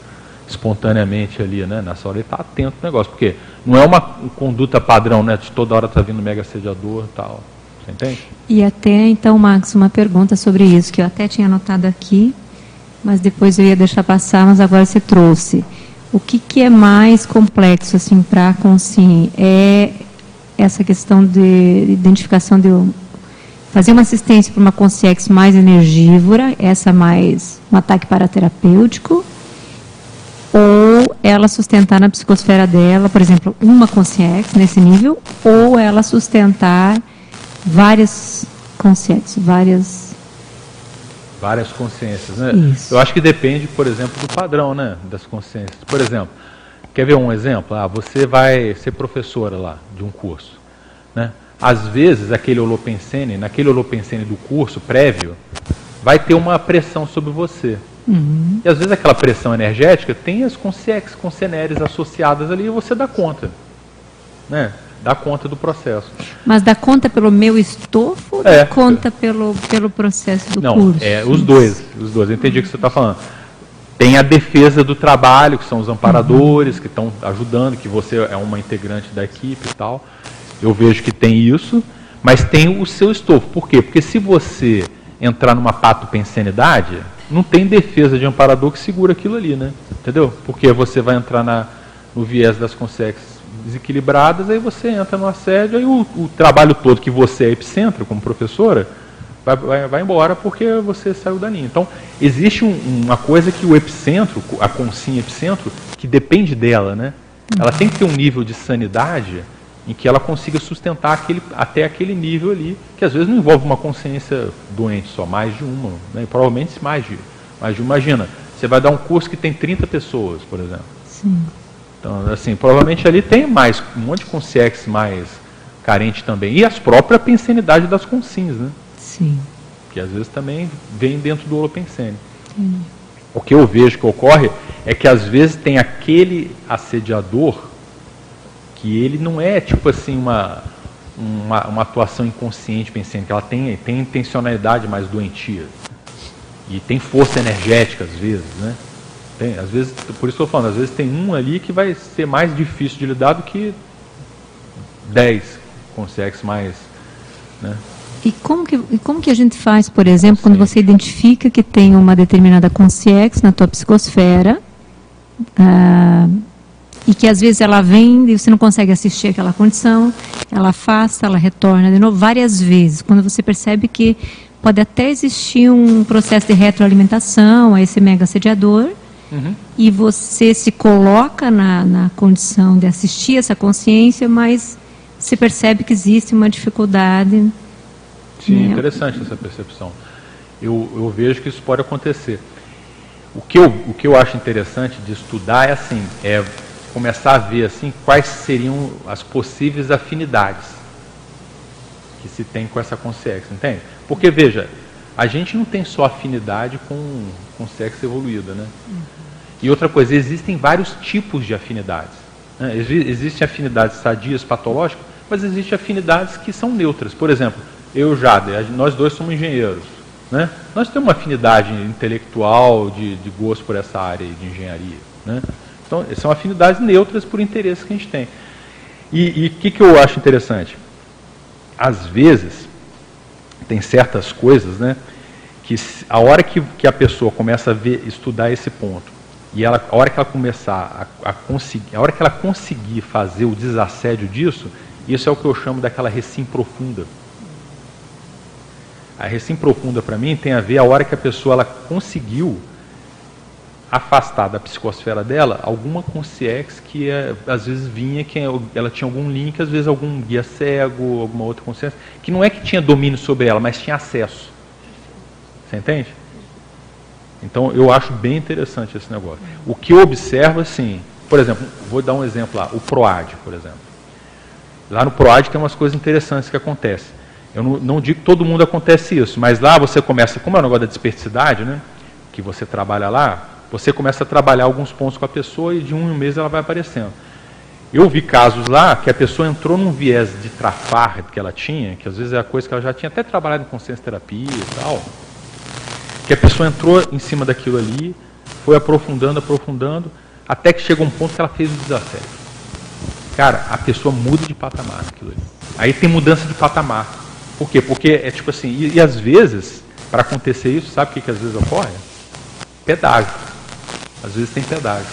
espontaneamente ali, né? Nessa hora ele está atento no negócio, porque não é uma conduta padrão, né? De toda hora está vindo mega assediador e tal. Você entende? E até então, Max, uma pergunta sobre isso, que eu até tinha anotado aqui, mas depois eu ia deixar passar, mas agora você trouxe. O que, que é mais complexo assim para a consciência? É essa questão de identificação de fazer uma assistência para uma consciência mais energívora, essa mais um ataque paraterapêutico, ou ela sustentar na psicosfera dela, por exemplo, uma consciência nesse nível, ou ela sustentar várias consciências, várias várias consciências, né? Isso. Eu acho que depende, por exemplo, do padrão, né, das consciências. Por exemplo, quer ver um exemplo? Ah, você vai ser professora lá de um curso, né? às vezes aquele holopensene, naquele holopensene do curso prévio, vai ter uma pressão sobre você. Uhum. E às vezes aquela pressão energética tem as consiex, conceneres associadas ali e você dá conta. Né? Dá conta do processo. Mas dá conta pelo meu estofo ou é. dá conta pelo, pelo processo do Não, curso? É, os dois, os dois. Eu entendi o que você está falando. Tem a defesa do trabalho, que são os amparadores, uhum. que estão ajudando, que você é uma integrante da equipe e tal. Eu vejo que tem isso, mas tem o seu estofo. Por quê? Porque se você entrar numa patopensenidade, não tem defesa de amparador que segura aquilo ali, né? Entendeu? Porque você vai entrar na, no viés das consciências desequilibradas, aí você entra no assédio, aí o, o trabalho todo que você é epicentro como professora vai, vai, vai, embora porque você saiu da linha. Então, existe um, uma coisa que o epicentro, a consciência epicentro, que depende dela, né? Ela tem que ter um nível de sanidade em que ela consiga sustentar aquele, até aquele nível ali, que às vezes não envolve uma consciência doente só, mais de uma, né? provavelmente mais de, mais de uma. Imagina, você vai dar um curso que tem 30 pessoas, por exemplo. Sim. Então, assim, provavelmente ali tem mais, um monte de consciência mais carente também. E as próprias pensenidade das consins, né? Sim. Que às vezes também vem dentro do holopensene. Sim. O que eu vejo que ocorre é que às vezes tem aquele assediador que ele não é tipo assim uma, uma, uma atuação inconsciente pensando que ela tem, tem intencionalidade mais doentia. E tem força energética às vezes, né? Tem, às vezes, por isso que eu falo, às vezes tem um ali que vai ser mais difícil de lidar do que dez consegue mais. Né? E como, que, e como que a gente faz, por exemplo, quando você identifica que tem uma determinada consciência na tua psicosfera, ah, e que às vezes ela vem e você não consegue assistir aquela condição, ela afasta, ela retorna de novo várias vezes. Quando você percebe que pode até existir um processo de retroalimentação a esse mega assediador, uhum. e você se coloca na, na condição de assistir essa consciência, mas você percebe que existe uma dificuldade. Sim, né? interessante essa percepção. Eu, eu vejo que isso pode acontecer. O que, eu, o que eu acho interessante de estudar é assim, é começar a ver assim quais seriam as possíveis afinidades. que se tem com essa consciência, entende? Porque, veja, a gente não tem só afinidade com, com sexo evoluído, né? Uhum. E outra coisa, existem vários tipos de afinidades. Né? Existem afinidades sadias, patológicas, mas existem afinidades que são neutras. Por exemplo, eu e Jader, nós dois somos engenheiros. Né? Nós temos uma afinidade intelectual, de, de gosto por essa área de engenharia. Né? Então, são afinidades neutras por interesse que a gente tem. E o que, que eu acho interessante? Às vezes, tem certas coisas, né, que a hora que, que a pessoa começa a ver, estudar esse ponto, e ela, a hora que ela começar a, a conseguir, a hora que ela conseguir fazer o desassédio disso, isso é o que eu chamo daquela recim profunda. A recim profunda para mim tem a ver a hora que a pessoa ela conseguiu afastar da psicosfera dela alguma consciência que é, às vezes vinha que ela tinha algum link, às vezes algum guia cego, alguma outra consciência, que não é que tinha domínio sobre ela, mas tinha acesso. Você entende? Então eu acho bem interessante esse negócio. O que eu observo assim, por exemplo, vou dar um exemplo lá, o PROAD, por exemplo. Lá no PROAD tem umas coisas interessantes que acontecem. Eu não, não digo que todo mundo acontece isso, mas lá você começa, como é o negócio da desperticidade, né? Que você trabalha lá, você começa a trabalhar alguns pontos com a pessoa e de um em um mês ela vai aparecendo. Eu vi casos lá que a pessoa entrou num viés de trafar que ela tinha, que às vezes é a coisa que ela já tinha até trabalhado em consciência terapia e tal, que a pessoa entrou em cima daquilo ali, foi aprofundando, aprofundando, até que chega um ponto que ela fez o desafio. Cara, a pessoa muda de patamar aquilo ali. Aí tem mudança de patamar. Por quê? Porque é tipo assim, e, e às vezes, para acontecer isso, sabe o que, que às vezes ocorre? Pedágio. Às vezes tem pedágio.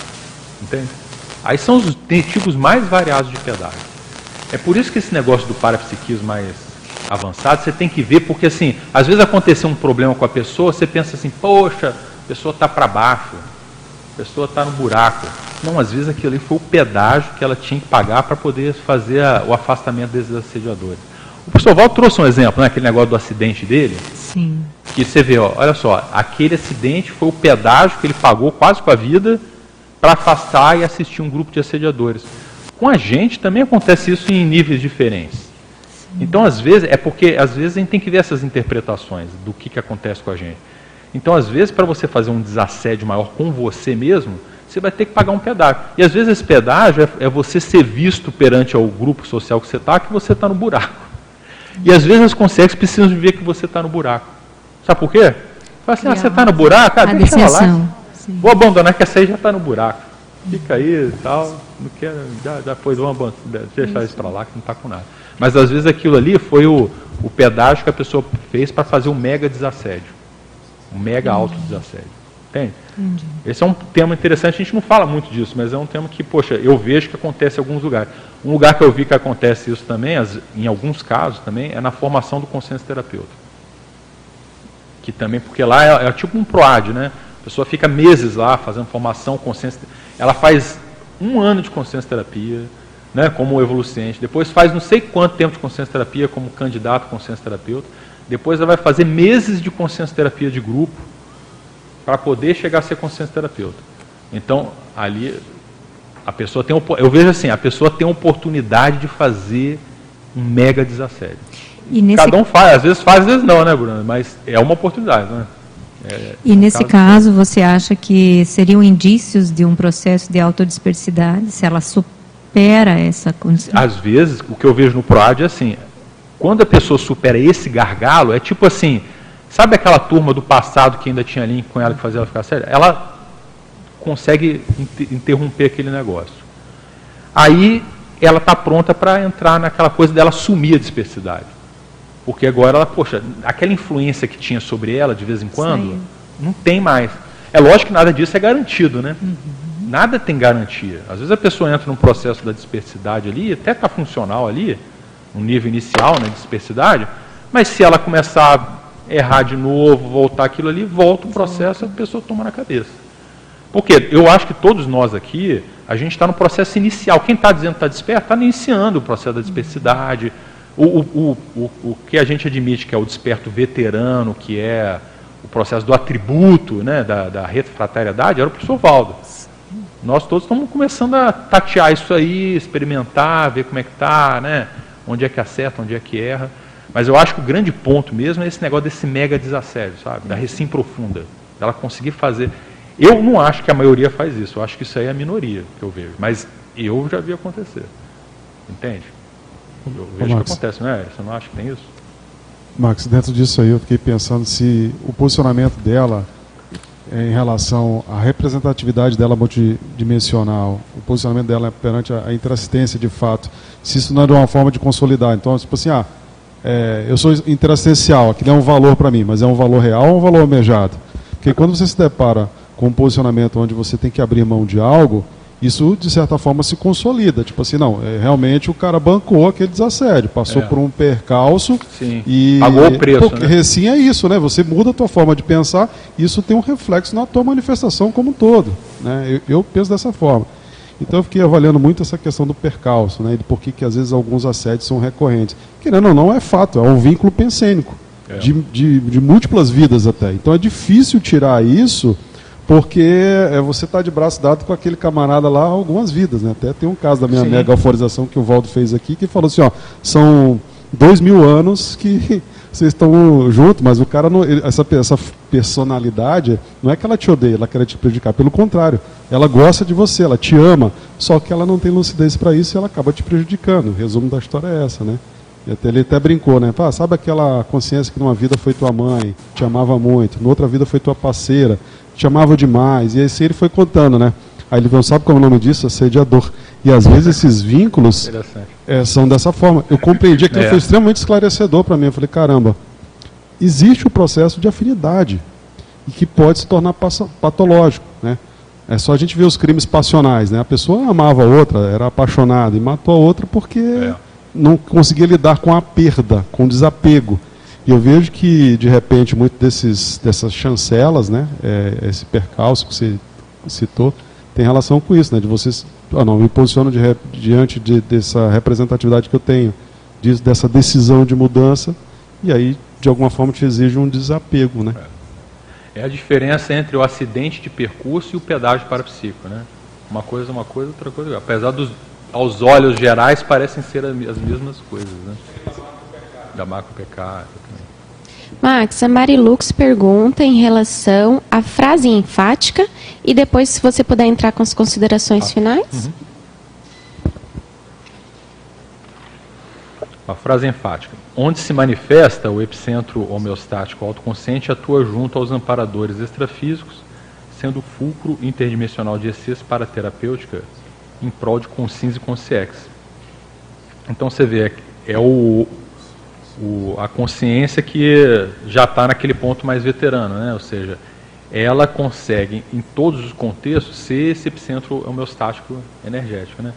Entende? Aí são os tipos mais variados de pedágio. É por isso que esse negócio do parapsiquismo mais avançado, você tem que ver, porque assim, às vezes aconteceu um problema com a pessoa, você pensa assim, poxa, a pessoa está para baixo, a pessoa está no buraco. Não, às vezes aquilo ali foi o pedágio que ela tinha que pagar para poder fazer a, o afastamento desses assediadores. O professor Val trouxe um exemplo, né, aquele negócio do acidente dele. Sim. Que você vê, ó, olha só, aquele acidente foi o pedágio que ele pagou quase com a vida para afastar e assistir um grupo de assediadores. Com a gente também acontece isso em níveis diferentes. Então, às vezes, é porque às vezes a gente tem que ver essas interpretações do que, que acontece com a gente. Então, às vezes, para você fazer um desassédio maior com você mesmo, você vai ter que pagar um pedágio. E às vezes esse pedágio é, é você ser visto perante o grupo social que você está, que você está no buraco. E às vezes as consciências precisam ver que você está no buraco. Sabe por quê? Fala assim, ah, você está no buraco? Ah, deixa ela lá. Vou abandonar que essa aí já está no buraco. Fica aí e tal. Não quero, já, já foi, vamos deixar isso para lá que não está com nada. Mas às vezes aquilo ali foi o, o pedágio que a pessoa fez para fazer um mega desassédio. Um mega alto desassédio. Entende? Esse é um tema interessante, a gente não fala muito disso, mas é um tema que, poxa, eu vejo que acontece em alguns lugares. Um lugar que eu vi que acontece isso também, em alguns casos também, é na formação do consciência terapeuta. Que também, porque lá é, é tipo um PROAD, né? A pessoa fica meses lá fazendo formação, consciência. Ela faz um ano de consciência terapia, né, como evoluciente. Depois faz não sei quanto tempo de consciência terapia como candidato a consciência terapeuta. Depois ela vai fazer meses de consciência terapia de grupo para poder chegar a ser consciência terapeuta. Então, ali a pessoa tem eu vejo assim, a pessoa tem oportunidade de fazer um mega desassédio. Nesse... Cada um faz, às vezes faz, às vezes não, né, Bruno? Mas é uma oportunidade, né? É, e nesse caso, caso, você acha que seriam indícios de um processo de autodispersidade, se ela supera essa condição? Às vezes, o que eu vejo no PROAD é assim, quando a pessoa supera esse gargalo, é tipo assim, sabe aquela turma do passado que ainda tinha link com ela que fazia ela ficar séria? Ela consegue interromper aquele negócio. Aí ela está pronta para entrar naquela coisa dela sumir a dispersidade. Porque agora ela, poxa, aquela influência que tinha sobre ela de vez em quando, não tem mais. É lógico que nada disso é garantido, né? Uhum. Nada tem garantia. Às vezes a pessoa entra num processo da dispersidade ali, até está funcional ali, um nível inicial né, de dispersidade, mas se ela começar a errar de novo, voltar aquilo ali, volta o processo, a pessoa toma na cabeça. Porque eu acho que todos nós aqui, a gente está no processo inicial. Quem está dizendo que está desperto, está iniciando o processo da dispersidade. O, o, o, o, que a gente admite que é o desperto veterano, que é o processo do atributo, né, da, da refratariedade, era o professor Valdo. Nós todos estamos começando a tatear isso aí, experimentar, ver como é que está, né? onde é que acerta, onde é que erra. Mas eu acho que o grande ponto mesmo é esse negócio desse mega desassédio, sabe? Da recém profunda. Ela conseguir fazer. Eu não acho que a maioria faz isso, eu acho que isso aí é a minoria que eu vejo. Mas eu já vi acontecer. Entende? Eu vejo Ô, que acontece, não é? Você não acha que tem isso? Max, dentro disso aí eu fiquei pensando se o posicionamento dela em relação à representatividade dela multidimensional, o posicionamento dela perante a, interassistência de fato, se isso não é uma forma de consolidar. Então, tipo assim, ah, é, eu sou interassistencial, aquilo é um valor para mim, mas é um valor real ou um valor almejado? Porque quando você se depara com um posicionamento onde você tem que abrir mão de algo, isso de certa forma se consolida. Tipo assim, não, é, realmente o cara bancou aquele desassédio, passou é. por um percalço Sim. e. Pagou o preço. Porque né? sim é isso, né? Você muda a tua forma de pensar, isso tem um reflexo na tua manifestação como um todo. Né? Eu, eu penso dessa forma. Então eu fiquei avaliando muito essa questão do percalço, né? E de por que, que às vezes alguns assédios são recorrentes. Querendo ou não, é fato, é um vínculo pensênico. É. De, de, de múltiplas vidas até. Então é difícil tirar isso porque é, você está de braço dado com aquele camarada lá algumas vidas, né? Até tem um caso da minha Sim. mega alforização que o Valdo fez aqui, que falou assim, ó, são dois mil anos que vocês estão juntos, mas o cara, não, essa, essa personalidade, não é que ela te odeia, ela quer te prejudicar, pelo contrário, ela gosta de você, ela te ama, só que ela não tem lucidez para isso e ela acaba te prejudicando. O resumo da história é essa, né? E até ele até brincou, né? Ah, sabe aquela consciência que numa vida foi tua mãe, te amava muito, noutra vida foi tua parceira, chamava demais. E assim ele foi contando, né? Aí ele não sabe qual é o nome disso, assediador. E às vezes esses vínculos é, são dessa forma. Eu compreendi que é. foi extremamente esclarecedor para mim. Eu falei, caramba, existe o processo de afinidade e que pode se tornar patológico, né? É só a gente ver os crimes passionais, né? A pessoa amava a outra, era apaixonada e matou a outra porque é. não conseguia lidar com a perda, com o desapego. E eu vejo que, de repente, muito desses, dessas chancelas, né, é, esse percalço que você citou, tem relação com isso, né, de vocês, ah, não, me posiciono de, diante de, dessa representatividade que eu tenho, de, dessa decisão de mudança, e aí, de alguma forma, te exige um desapego, né. É a diferença entre o acidente de percurso e o pedágio parapsíquico, né. Uma coisa é uma coisa, outra coisa é Apesar dos, aos olhos gerais, parecem ser as mesmas coisas, né. Da macro PK. Max, a Marilux pergunta em relação à frase enfática e depois, se você puder entrar com as considerações ah. finais. Uhum. A frase enfática. Onde se manifesta o epicentro homeostático autoconsciente atua junto aos amparadores extrafísicos, sendo o fulcro interdimensional de para paraterapêutica em prol de consciência e consciex. Então você vê, é o, o, a consciência que já está naquele ponto mais veterano, né? ou seja, ela consegue, em todos os contextos, ser esse epicentro homeostático energético. Né?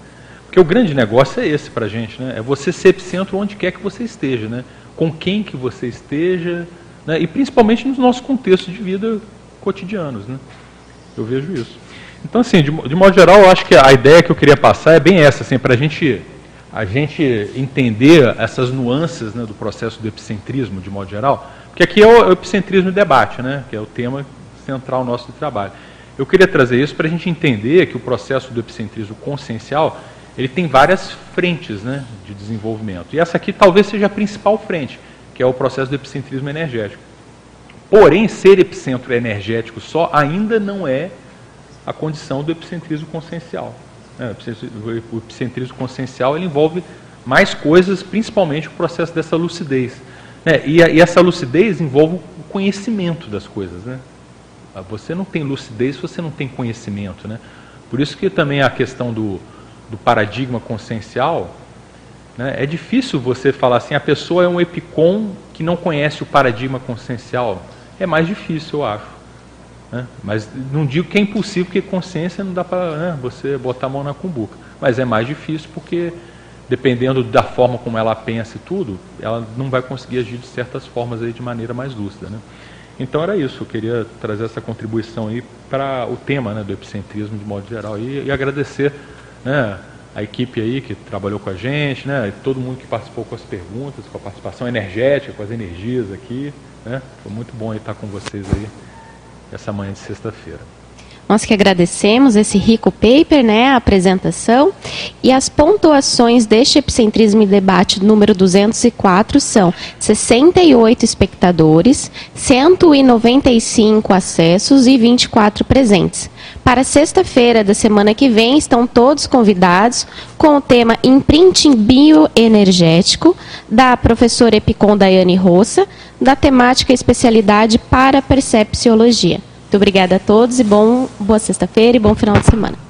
Porque o grande negócio é esse para a gente, né? é você ser epicentro onde quer que você esteja, né? com quem que você esteja, né? e principalmente nos nossos contextos de vida cotidianos. Né? Eu vejo isso. Então, assim, de, de modo geral, eu acho que a ideia que eu queria passar é bem essa, assim, para a gente a gente entender essas nuances né, do processo do epicentrismo, de modo geral, porque aqui é o epicentrismo e debate, né, que é o tema central nosso do trabalho. Eu queria trazer isso para a gente entender que o processo do epicentrismo consciencial ele tem várias frentes né, de desenvolvimento. E essa aqui talvez seja a principal frente, que é o processo do epicentrismo energético. Porém, ser epicentro energético só ainda não é a condição do epicentrismo consciencial. É, o epicentrismo consciencial ele envolve mais coisas, principalmente o processo dessa lucidez. É, e, a, e, essa lucidez envolve o conhecimento das coisas. Né? Ah, você não tem lucidez se você não tem conhecimento. Né? Por isso que também a questão do, do paradigma consciencial, né, é difícil você falar assim, a pessoa é um epicom que não conhece o paradigma consciencial. É mais difícil, eu acho. Né? Mas não digo que é impossível, porque consciência não dá para né, você botar a mão na cumbuca. Mas é mais difícil porque, dependendo da forma como ela pensa e tudo, ela não vai conseguir agir de certas formas aí de maneira mais lúcida. Né? Então era isso, eu queria trazer essa contribuição aí para o tema né, do epicentrismo de modo geral e, e agradecer né, a equipe aí que trabalhou com a gente, né, todo mundo que participou com as perguntas, com a participação energética, com as energias aqui. Né, foi muito bom estar com vocês aí essa manhã de sexta-feira. Nós que agradecemos esse rico paper, né, a apresentação. E as pontuações deste Epicentrismo e Debate número 204 são 68 espectadores, 195 acessos e 24 presentes. Para sexta-feira da semana que vem, estão todos convidados com o tema Imprinting Bioenergético, da professora Epicon Daiane Roça, da temática especialidade para percepciologia. Muito obrigada a todos e bom, boa sexta-feira e bom final de semana.